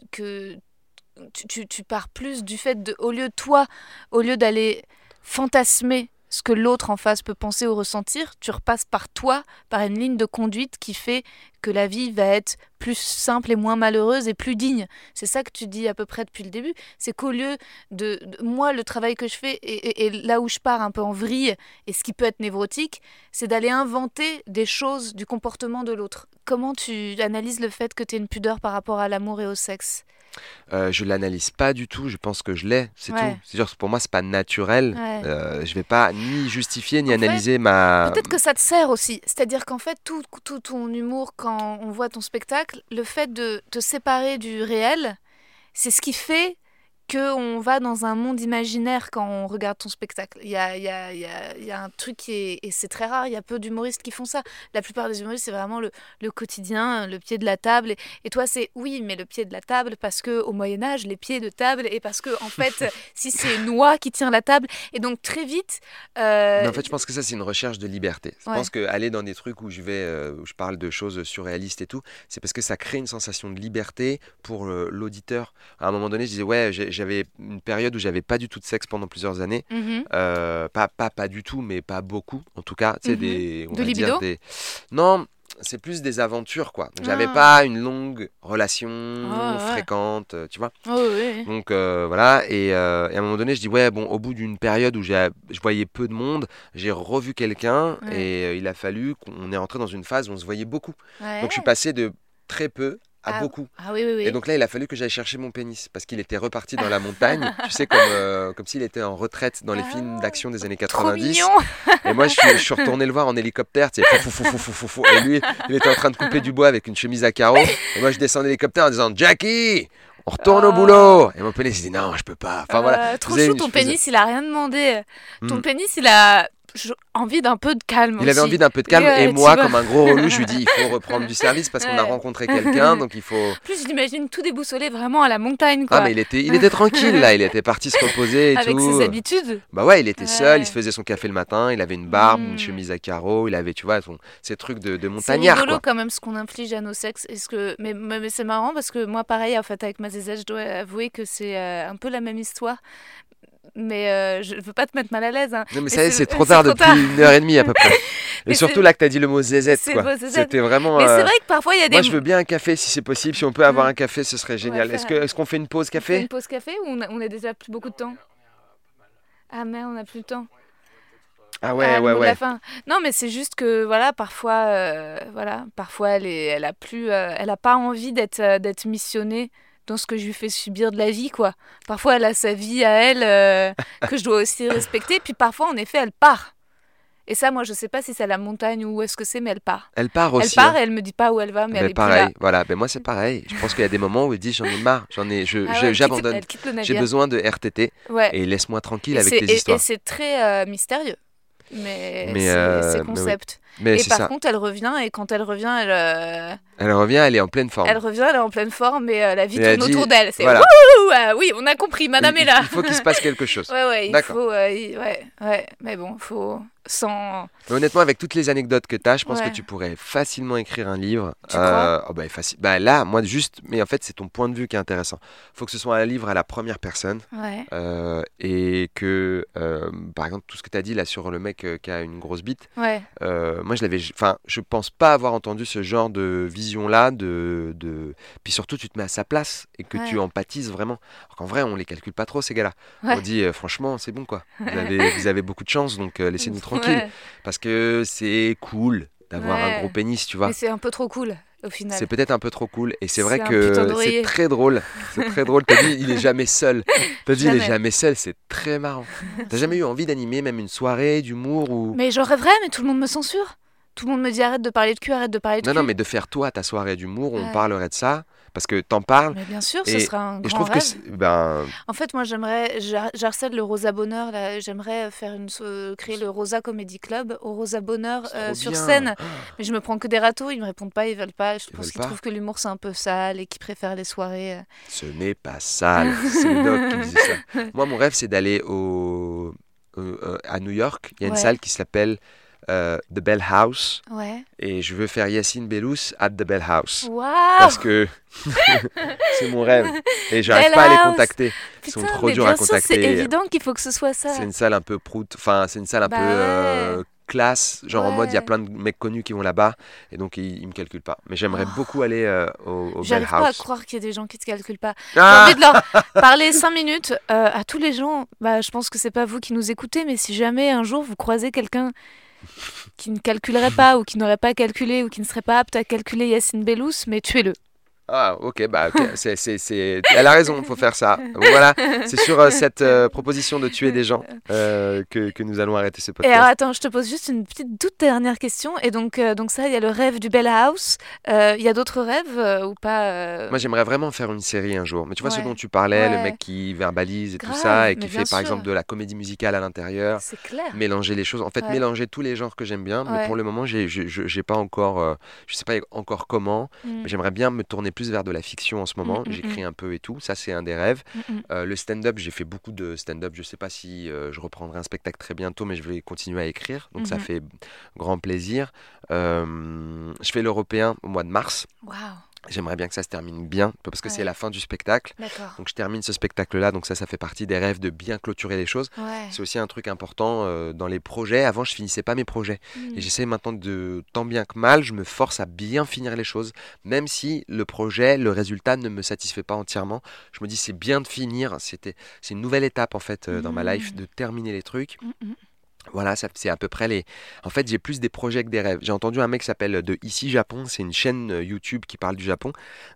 tu, tu- tu pars plus du fait de, au lieu toi, au lieu d'aller fantasmer ce que l'autre en face peut penser ou ressentir, tu repasses par toi, par une ligne de conduite qui fait que la vie va être plus simple et moins malheureuse et plus digne. C'est ça que tu dis à peu près depuis le début. C'est qu'au lieu de, Moi, le travail que je fais, et, et- et là où je pars un peu en vrille, et ce qui peut être névrotique, c'est d'aller inventer des choses du comportement de l'autre. Comment tu analyses le fait que tu aies une pudeur par rapport à l'amour et au sexe? Euh, je l'analyse pas du tout. Je pense que je l'ai, c'est Ouais. tout. C'est-à-dire pour moi, c'est pas naturel. Ouais. Euh, je vais pas ni justifier ni En fait, analyser ma. Peut-être que ça te sert aussi. C'est-à-dire qu'en fait, tout, tout ton humour, quand on voit ton spectacle, le fait de te séparer du réel, c'est ce qui fait qu'on va dans un monde imaginaire quand on regarde ton spectacle. Il y a, y a- y a- y a un truc qui est... Et c'est très rare, il y a peu d'humoristes qui font ça. La plupart des humoristes, c'est vraiment le, le quotidien, le pied de la table. Et, et toi, c'est oui, mais le pied de la table, parce que au Moyen Âge, les pieds de table, et parce que, en fait, <laughs> si c'est une oie qui tient la table, et donc très vite... euh, Mais en fait, je pense que ça, c'est une recherche de liberté. Je Ouais. pense qu'aller dans des trucs où je vais, euh, où je parle de choses surréalistes et tout, c'est parce que ça crée une sensation de liberté pour euh, l'auditeur. À un moment donné, je disais, ouais, j'ai- j'avais une période où j'avais pas du tout de sexe pendant plusieurs années. mhm. Euh, pas, pas, pas du tout, mais pas beaucoup, en tout cas. Tu sais, Mhm. des, on De va dire libido des... Non, c'est plus des aventures, quoi. J'avais Ah. pas une longue relation Ah, fréquente, euh, tu vois. Oh, oui. Donc euh, voilà, et, euh, et à un moment donné, je dis ouais, bon, au bout d'une période où j'ai- je voyais peu de monde, j'ai revu quelqu'un Ouais. et il a fallu qu'on est rentré dans une phase où on se voyait beaucoup. Ouais. Donc je suis passé de très peu à Ah, beaucoup. Ah oui, oui, oui. Et donc là, il a fallu que j'aille chercher mon pénis parce qu'il était reparti dans la montagne, <laughs> tu sais, comme, euh, comme s'il était en retraite dans les films Ah, d'action des années Trop 90. mignon Et moi, je suis, je suis <laughs> retourné le voir en hélicoptère, tu sais, fou, fou, fou. Et lui, il était en train de couper du bois avec une chemise à carreaux. Et moi, je descends de l'hélicoptère en disant Jackie, on retourne au Oh. boulot. Et mon pénis, il dit non, je peux pas. Enfin voilà. Euh, trop faisais chou, une- ton faisais- pénis, il a rien demandé. Ton Hmm. pénis, il a envie d'un peu de calme Il avait envie d'un peu de calme. Et moi, comme un gros relou, je lui dis il faut <laughs> reprendre du service parce qu'on a rencontré quelqu'un, donc il faut. En <laughs> plus, je l'imagine tout déboussolé vraiment à la montagne, quoi. Ah, mais il était, il était tranquille là, il était parti se reposer et <laughs> Avec tout. ses habitudes. Bah ouais, il était seul, il se faisait son café le matin, il avait une barbe, Mm. une chemise à carreaux, il avait, tu vois, son, ces trucs de, de C'est montagnard. rigolo Quoi. quand même ce qu'on inflige à nos sexes. Est-ce que... Mais, mais, mais c'est marrant parce que moi, pareil, en fait, avec ma zézette, je dois avouer que c'est euh, un peu la même histoire. Mais euh, je veux pas te mettre mal à l'aise. hein. Non, mais Et ça y est, c'est- c'est trop c'est tard trop depuis tard. une heure et demie à peu près. <laughs> Mais Et surtout c'est- là que t'as dit le mot zézette, c'est quoi. le. C'était vraiment. Mais euh, c'est vrai que parfois, il y a des... Moi, je veux bien un café si c'est possible. Si on peut avoir Mm. un café, ce serait génial. Est-ce que, un- est-ce qu'on fait une pause On fait café une pause café ou on a, on a déjà plus beaucoup de temps? Ah merde, on a plus de temps. Ah ouais, Ah, le ouais, la ouais. fin. Non, mais c'est juste que voilà, parfois, euh, voilà, parfois elle est, elle a plus, euh, elle a pas envie d'être, d'être missionnée dans ce que je lui fais subir de la vie, quoi. Parfois, elle a sa vie à elle euh, que je dois aussi respecter. Puis parfois, en effet, elle part. Et ça, moi, je sais pas si c'est la montagne ou où est-ce que c'est, mais elle part. Elle part aussi. elle part hein. et elle me dit pas où elle va, mais elle est plus pareil, là. voilà. Ben moi c'est pareil. Je pense qu'il y a des moments où ils disent j'en ai marre, j'en ai, je, Ah ouais, elle j'abandonne. Elle J'ai besoin de RTT Ouais. et laisse-moi tranquille Et avec tes et- histoires. Et c'est très euh, mystérieux. Mais, Mais, c'est euh, c'est mais oui. concept. Mais et par ça. contre, elle revient, et quand elle revient, elle, euh, Elle revient, elle est en pleine forme. elle revient, elle est en pleine forme, et euh, la vie tourne dit- autour d'elle. C'est voilà. Ah oui, on a compris, madame il, est là. il faut qu'il se passe quelque <laughs> chose. Ouais, ouais, il faut. il- ouais, ouais, mais bon, faut. Sans. Mais honnêtement, avec toutes les anecdotes que tu as, je pense Ouais. que tu pourrais facilement écrire un livre. Tu crois? Oh bah. Bah, là, moi, juste, mais en fait, c'est ton point de vue qui est intéressant. faut que ce soit un livre à la première personne. Ouais. euh, et que, euh, par exemple, tout ce que tu as dit là sur le mec euh, qui a une grosse bite, Ouais. euh, moi, je l'avais. Enfin, je pense pas avoir entendu ce genre de vision-là. De, de... Puis surtout, tu te mets à sa place et que tu empathises vraiment. Alors qu'en vrai, on les calcule pas trop, ces gars-là. On dit, euh, franchement, c'est bon, quoi. Vous <laughs> avez, vous avez beaucoup de chance, donc euh, laissez-nous Ouais. Parce que c'est cool d'avoir Ouais. un gros pénis, tu vois. Mais c'est un peu trop cool au final. C'est peut-être un peu trop cool. Et c'est vrai que c'est très drôle. C'est très drôle. T'as dit, il est jamais seul. T'as dit, il est Jamais. jamais seul. C'est très marrant. T'as jamais eu envie d'animer même une soirée d'humour ou. Mais j'en rêverais, mais tout le monde me censure. Tout le monde me dit arrête de parler de cul, arrête de parler de Non, cul. non, mais de faire toi ta soirée d'humour, on Ouais. parlerait de ça. Parce que t'en parles. Mais bien sûr, ce sera un Et je grand trouve rêve. Ben, En fait, moi, j'aimerais, j'har- j'harcèle le Rosa Bonheur. Là, j'aimerais faire une, so- créer le Rosa Comedy Club au Rosa Bonheur euh, sur bien. scène. Mais je me prends que des râteaux. Ils me répondent pas, ils veulent pas. Je Ils pense qu'ils trouvent que l'humour c'est un peu sale et qu'ils préfèrent les soirées. euh. Ce n'est pas sale. C'est le doc qui disait ça. <laughs> Moi, mon rêve, c'est d'aller au, euh, à New York. Il y a une salle qui s'appelle euh, The Bell House. Ouais. Et je veux faire Yacine Bellous at The Bell House. Parce que <laughs> c'est mon rêve. Et j'arrive pas à les contacter. Ils Putain, sont trop durs à sûr, c'est contacter. évident qu'il faut que ce soit ça. C'est une salle un peu prout. Enfin, c'est une salle un Bah peu euh, ouais. classe. Genre en mode, il y a plein de mecs connus qui vont là-bas. Et donc, ils, ils me calculent pas. Mais j'aimerais Oh. beaucoup aller euh, au, au Bell J'arrive pas à croire qu'il y a des gens qui te calculent pas. J'ai Ah envie de leur <laughs> parler cinq minutes euh, à tous les gens. Bah, je pense que c'est pas vous qui nous écoutez, mais si jamais un jour vous croisez quelqu'un qui ne calculerait pas ou qui n'aurait pas calculé ou qui ne serait pas apte à calculer Yacine Bellous, mais tuez-le. Ah, ok, bah, ok. c'est, c'est, c'est- Elle a raison, il faut faire ça. Voilà, c'est sur euh, cette euh, proposition de tuer des gens euh, que, que nous allons arrêter ce Et podcast. alors attends, je te pose juste une petite toute dernière question. Et donc, donc ça, il y a le rêve du Bell House. Il y a d'autres rêves ou pas Moi, j'aimerais vraiment faire une série un jour. Mais tu vois, ce dont tu parlais, le mec qui verbalise et tout ça, et qui fait par sûr. exemple de la comédie musicale à l'intérieur, C'est clair. mélanger les choses. En fait, Ouais. mélanger tous les genres que j'aime bien. Mais pour le moment, j'ai, j'ai pas encore, je sais pas encore comment. Mm, Mais j'aimerais bien me tourner plus vers de la fiction en ce moment. Mm, mm, J'écris un peu et tout. Ça, c'est un des rêves. mm, mm. Euh, le stand-up, j'ai fait beaucoup de stand-up. Je sais pas si euh, je reprendrai un spectacle très bientôt, mais je vais continuer à écrire. Donc ça Mhm. fait grand plaisir. Euh, je fais l'européen au mois de mars. Waouh, J'aimerais bien que ça se termine bien, parce que Ouais. c'est la fin du spectacle. Donc je termine ce spectacle-là, donc ça, ça fait partie des rêves de bien clôturer les choses. Ouais. C'est aussi un truc important euh, dans les projets. Avant, je finissais pas mes projets. Mm. Et j'essaie maintenant de, tant bien que mal, je me force à bien finir les choses. Même si le projet, le résultat ne me satisfait pas entièrement. Je me dis, c'est bien de finir. C'était, c'est une nouvelle étape, en fait, euh, dans ma life, Mm. de terminer les trucs. Mm, mm. Voilà, c'est à peu près les. En fait, j'ai plus des projets que des rêves. J'ai entendu un mec qui s'appelle De Ici Japon. C'est une chaîne euh, YouTube qui parle du Japon.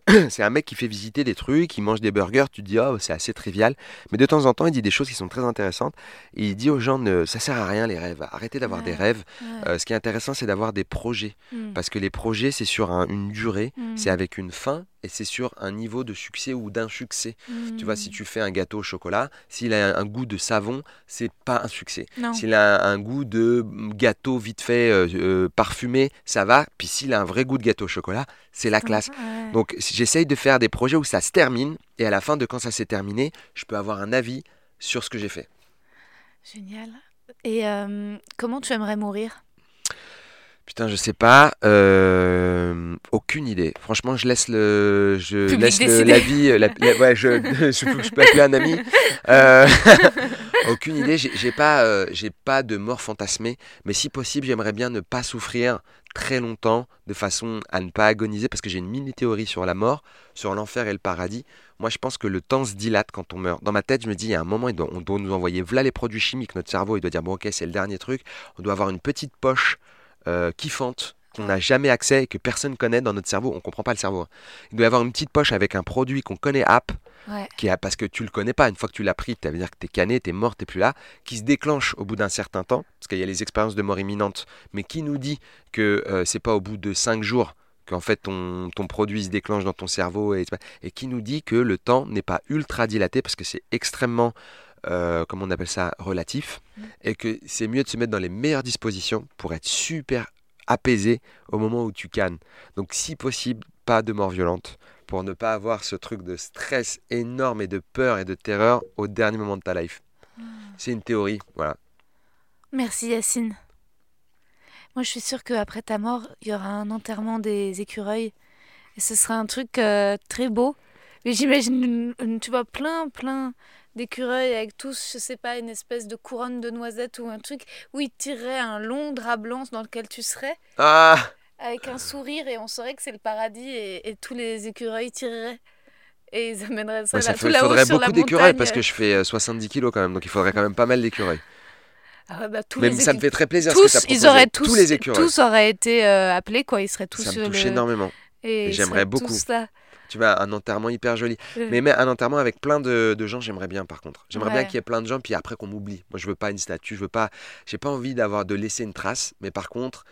<clears throat> c'est un mec qui fait visiter des trucs, il mange des burgers. Tu te dis, oh, c'est assez trivial. Mais de temps en temps, il dit des choses qui sont très intéressantes. Et il dit aux gens, ne, ça sert à rien les rêves. Arrêtez d'avoir des rêves. Ouais. Euh, ce qui est intéressant, c'est d'avoir des projets. Mm. Parce que les projets, c'est sur un- une durée, Mm. c'est avec une fin et c'est sur un niveau de succès ou d'insuccès. Tu vois, si Mm. tu fais un gâteau au chocolat, s'il a un, goût de savon, c'est pas un succès. S'il a un, goût de gâteau vite fait euh, euh, parfumé, ça va. Puis s'il a un vrai goût de gâteau au chocolat, c'est la classe. Ouais. Donc j'essaye de faire des projets où ça se termine et à la fin de quand ça s'est terminé, je peux avoir un avis sur ce que j'ai fait. Génial. Et euh, comment tu aimerais mourir? Putain, je sais pas. euh, aucune idée. Franchement, je laisse le, je Public laisse le- la vie. la- la- ouais, je, <laughs> <laughs> je, je peux appeler un ami. Euh, <laughs> aucune idée. J'ai pas, euh, j'ai pas de mort fantasmée. Mais si possible, j'aimerais bien ne pas souffrir très longtemps, de façon à ne pas agoniser, parce que j'ai une mini théorie sur la mort, sur l'enfer et le paradis. Moi, je pense que le temps se dilate quand on meurt. Dans ma tête, je me dis, il y a un moment, doit- on doit nous envoyer voilà les produits chimiques. Notre cerveau, il doit dire, bon, ok, c'est le dernier truc. On doit avoir une petite poche euh, kiffante qu'on n'a jamais accès et que personne connaît dans notre cerveau. On comprend pas le cerveau. hein. Il doit y avoir une petite poche avec un produit qu'on connaît app, Ouais. qui a, parce que tu le connais pas. Une fois que tu l'as pris, ça veut dire que tu es cané, tu es mort, tu plus là, qui se déclenche au bout d'un certain temps, parce qu'il y a les expériences de mort imminente, mais qui nous dit que euh, c'est pas au bout de 5 jours qu'en fait ton, ton produit se déclenche dans ton cerveau et, et qui nous dit que le temps n'est pas ultra dilaté parce que c'est extrêmement, euh, comment on appelle ça, relatif et que c'est mieux de se mettre dans les meilleures dispositions pour être super apaisé au moment où tu cannes. Donc si possible, pas de mort violente pour ne pas avoir ce truc de stress énorme et de peur et de terreur au dernier moment de ta life. C'est une théorie, voilà. Merci Yacine. Moi, je suis sûre qu'après ta mort, il y aura un enterrement des écureuils. Et ce sera un truc euh, très beau. Mais j'imagine, tu vois, plein, plein d'écureuils avec tous, je sais pas, une espèce de couronne de noisettes ou un truc où ils tireraient un long drap blanc dans lequel tu serais, Ah avec un sourire, et on saurait que c'est le paradis, et, et tous les écureuils tireraient. Et ils amèneraient ça, Ouais, ça là, fait- tout faudrait beaucoup d'écureuils parce que je fais euh, 70 kilos quand même, donc il faudrait quand même pas mal d'écureuils. Ah bah, tous Mais les ça me fait très plaisir tous, ce que ils auraient tous, les écureuils. tous auraient été euh, appelés, quoi. Ils seraient tous ça me touche le... énormément. Et j'aimerais beaucoup. tous là. Tu vois, un enterrement hyper joli. Mais, mais un enterrement avec plein de, de gens, j'aimerais bien par contre. J'aimerais bien qu'il y ait plein de gens, puis après qu'on m'oublie. Moi, je veux pas une statue, je veux pas. J'ai pas envie d'avoir de laisser une trace, mais par contre,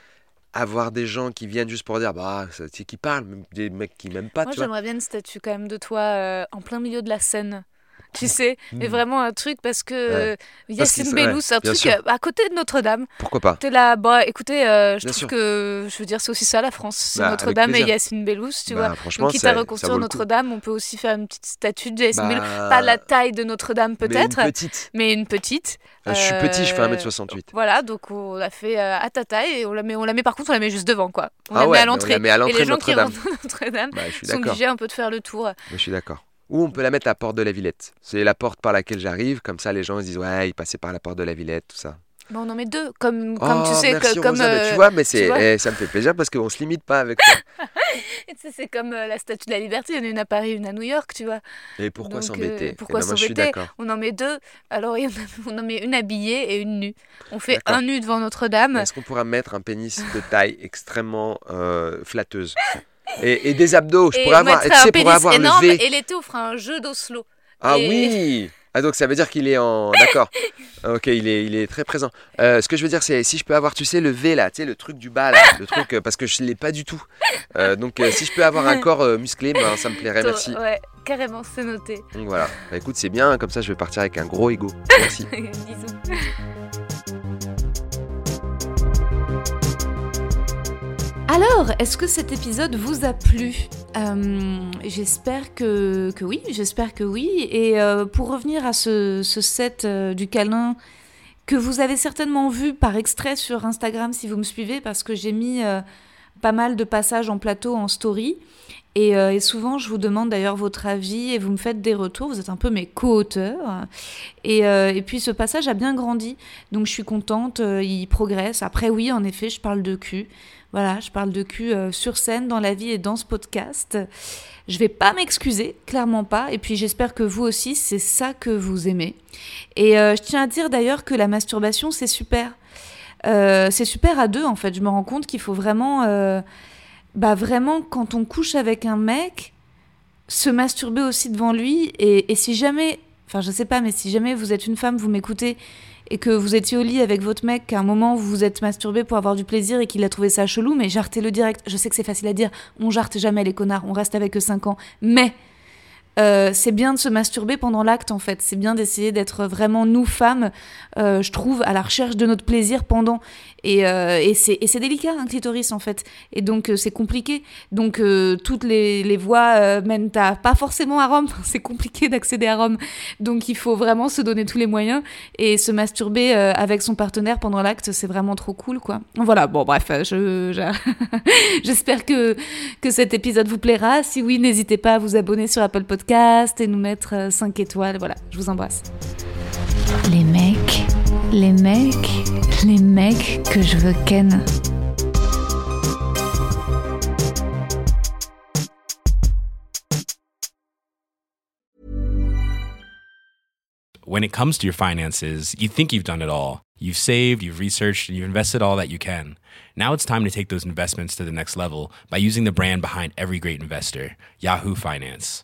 avoir des gens qui viennent juste pour dire, bah, c'est qui parlent, même des mecs qui m'aiment pas, Moi, j'aimerais bien une statue quand même de toi euh, en plein milieu de la scène. Tu sais, mais Mm. vraiment un truc parce que Ouais. euh, Yacine c'est un truc sûr. euh, à côté de Notre-Dame. Pourquoi pas T'es là, bah écoutez, euh, je Bien trouve sûr. que, je veux dire, c'est aussi ça la France. C'est Bah, Notre-Dame et. Yacine Bellous, tu Bah, vois. Franchement, Donc, quitte à reconstruire. Notre-Dame, on peut aussi faire une petite statue de Yacine. Bah, Pas la taille de Notre-Dame mais peut-être, Une petite. mais une petite. Euh, je suis petit, je fais Euh, 1m68. Voilà, donc on l'a fait à ta taille et on la met, on la met par contre, on la met juste devant quoi. On Ah la ouais, met à mais l'entrée. Et les gens qui rentrent à <laughs> Notre-Dame Bah, sont obligés un peu de faire le tour. Mais je suis d'accord. Ou on peut la mettre à la porte de la Villette? C'est la porte par laquelle j'arrive, comme ça les gens ils se disent ouais, il passait par la porte de la Villette, tout ça. Bon, on en met deux, comme, comme tu Oh, sais, merci, que, comme Rosa, mais euh, tu vois, mais c'est, eh, ça me fait plaisir parce qu'on se limite pas avec toi. <laughs> c'est comme euh, la Statue de la Liberté. Il y en a une à Paris, une à New York, tu vois. Et pourquoi s'embêter? euh, pourquoi Eh ben, s'embêter? On en met deux. Alors <laughs> on en met une habillée et une nue. On fait un nu devant Notre-Dame. Est-ce qu'on pourra mettre un pénis de taille extrêmement euh, flatteuse? Et, et des abdos Je Et pourrais avoir, tu sais, un pour pénis avoir le. V. Et l'été, on fera un jeu d'Oslo. Ah et- oui Ah donc ça veut dire qu'il est en... <laughs> D'accord. Ok, il est, il est très présent. Euh, ce que je veux dire, c'est si je peux avoir, tu sais, le V là, tu sais, le truc du bas là, le <laughs> truc, euh, parce que je l'ai pas du tout. Euh, donc euh, si je peux avoir un <laughs> corps musclé, ben, ça me plairait, merci. Ouais, carrément, c'est noté. Donc voilà. Bah écoute, c'est bien, comme ça je vais partir avec un gros ego. Merci. Bisous. Alors, est-ce que cet épisode vous a plu Euh, J'espère que, oui, j'espère que oui. Et euh, pour revenir à ce, set euh, du câlin que vous avez certainement vu par extrait sur Instagram si vous me suivez, parce que j'ai mis pas mal de passages en plateau en story. Et, euh, et souvent, je vous demande d'ailleurs votre avis et vous me faites des retours. Vous êtes un peu mes co-auteurs. Et, euh, puis, ce passage a bien grandi. Donc, je suis contente. euh, il progresse. Après, oui, en effet, je parle de cul. Voilà, je parle de cul sur scène, dans la vie et dans ce podcast. Je vais pas m'excuser, clairement pas. Et puis, j'espère que vous aussi, c'est ça que vous aimez. Et je tiens à dire d'ailleurs que la masturbation, c'est super. C'est super à deux, en fait. Je me rends compte qu'il faut vraiment. Bah vraiment, quand on couche avec un mec, se masturber aussi devant lui. Et, et si jamais, enfin je sais pas, mais si jamais vous êtes une femme, vous m'écoutez, et que vous étiez au lit avec votre mec, qu'à un moment vous vous êtes masturbé pour avoir du plaisir et qu'il a trouvé ça chelou, mais jartez-le direct. Je sais que c'est facile à dire, on jarte jamais les connards, on reste avec eux 5 ans. Mais euh, c'est bien de se masturber pendant l'acte en fait. C'est bien d'essayer d'être vraiment nous femmes, euh, je trouve, à la recherche de notre plaisir pendant. Et, euh, c'est délicat un clitoris en fait. Et donc euh, c'est compliqué. Donc euh, toutes les, les voies euh, mènent à pas forcément à Rome. <laughs> c'est compliqué d'accéder à Rome. Donc il faut vraiment se donner tous les moyens et se masturber avec son partenaire pendant l'acte, c'est vraiment trop cool quoi. Voilà. Bon bref, euh, je je- <laughs> j'espère que que cet épisode vous plaira. Si oui, n'hésitez pas à vous abonner sur Apple Podcast et nous mettre 5 étoiles. Voilà, je vous embrasse. Les les mecs, les mecs que je veux ken. When it comes to your finances, you think you've done it all. You've saved, you've researched, and you've invested all that you can. Now it's time to take those investments to the next level by using the brand behind every great investor, Yahoo Finance.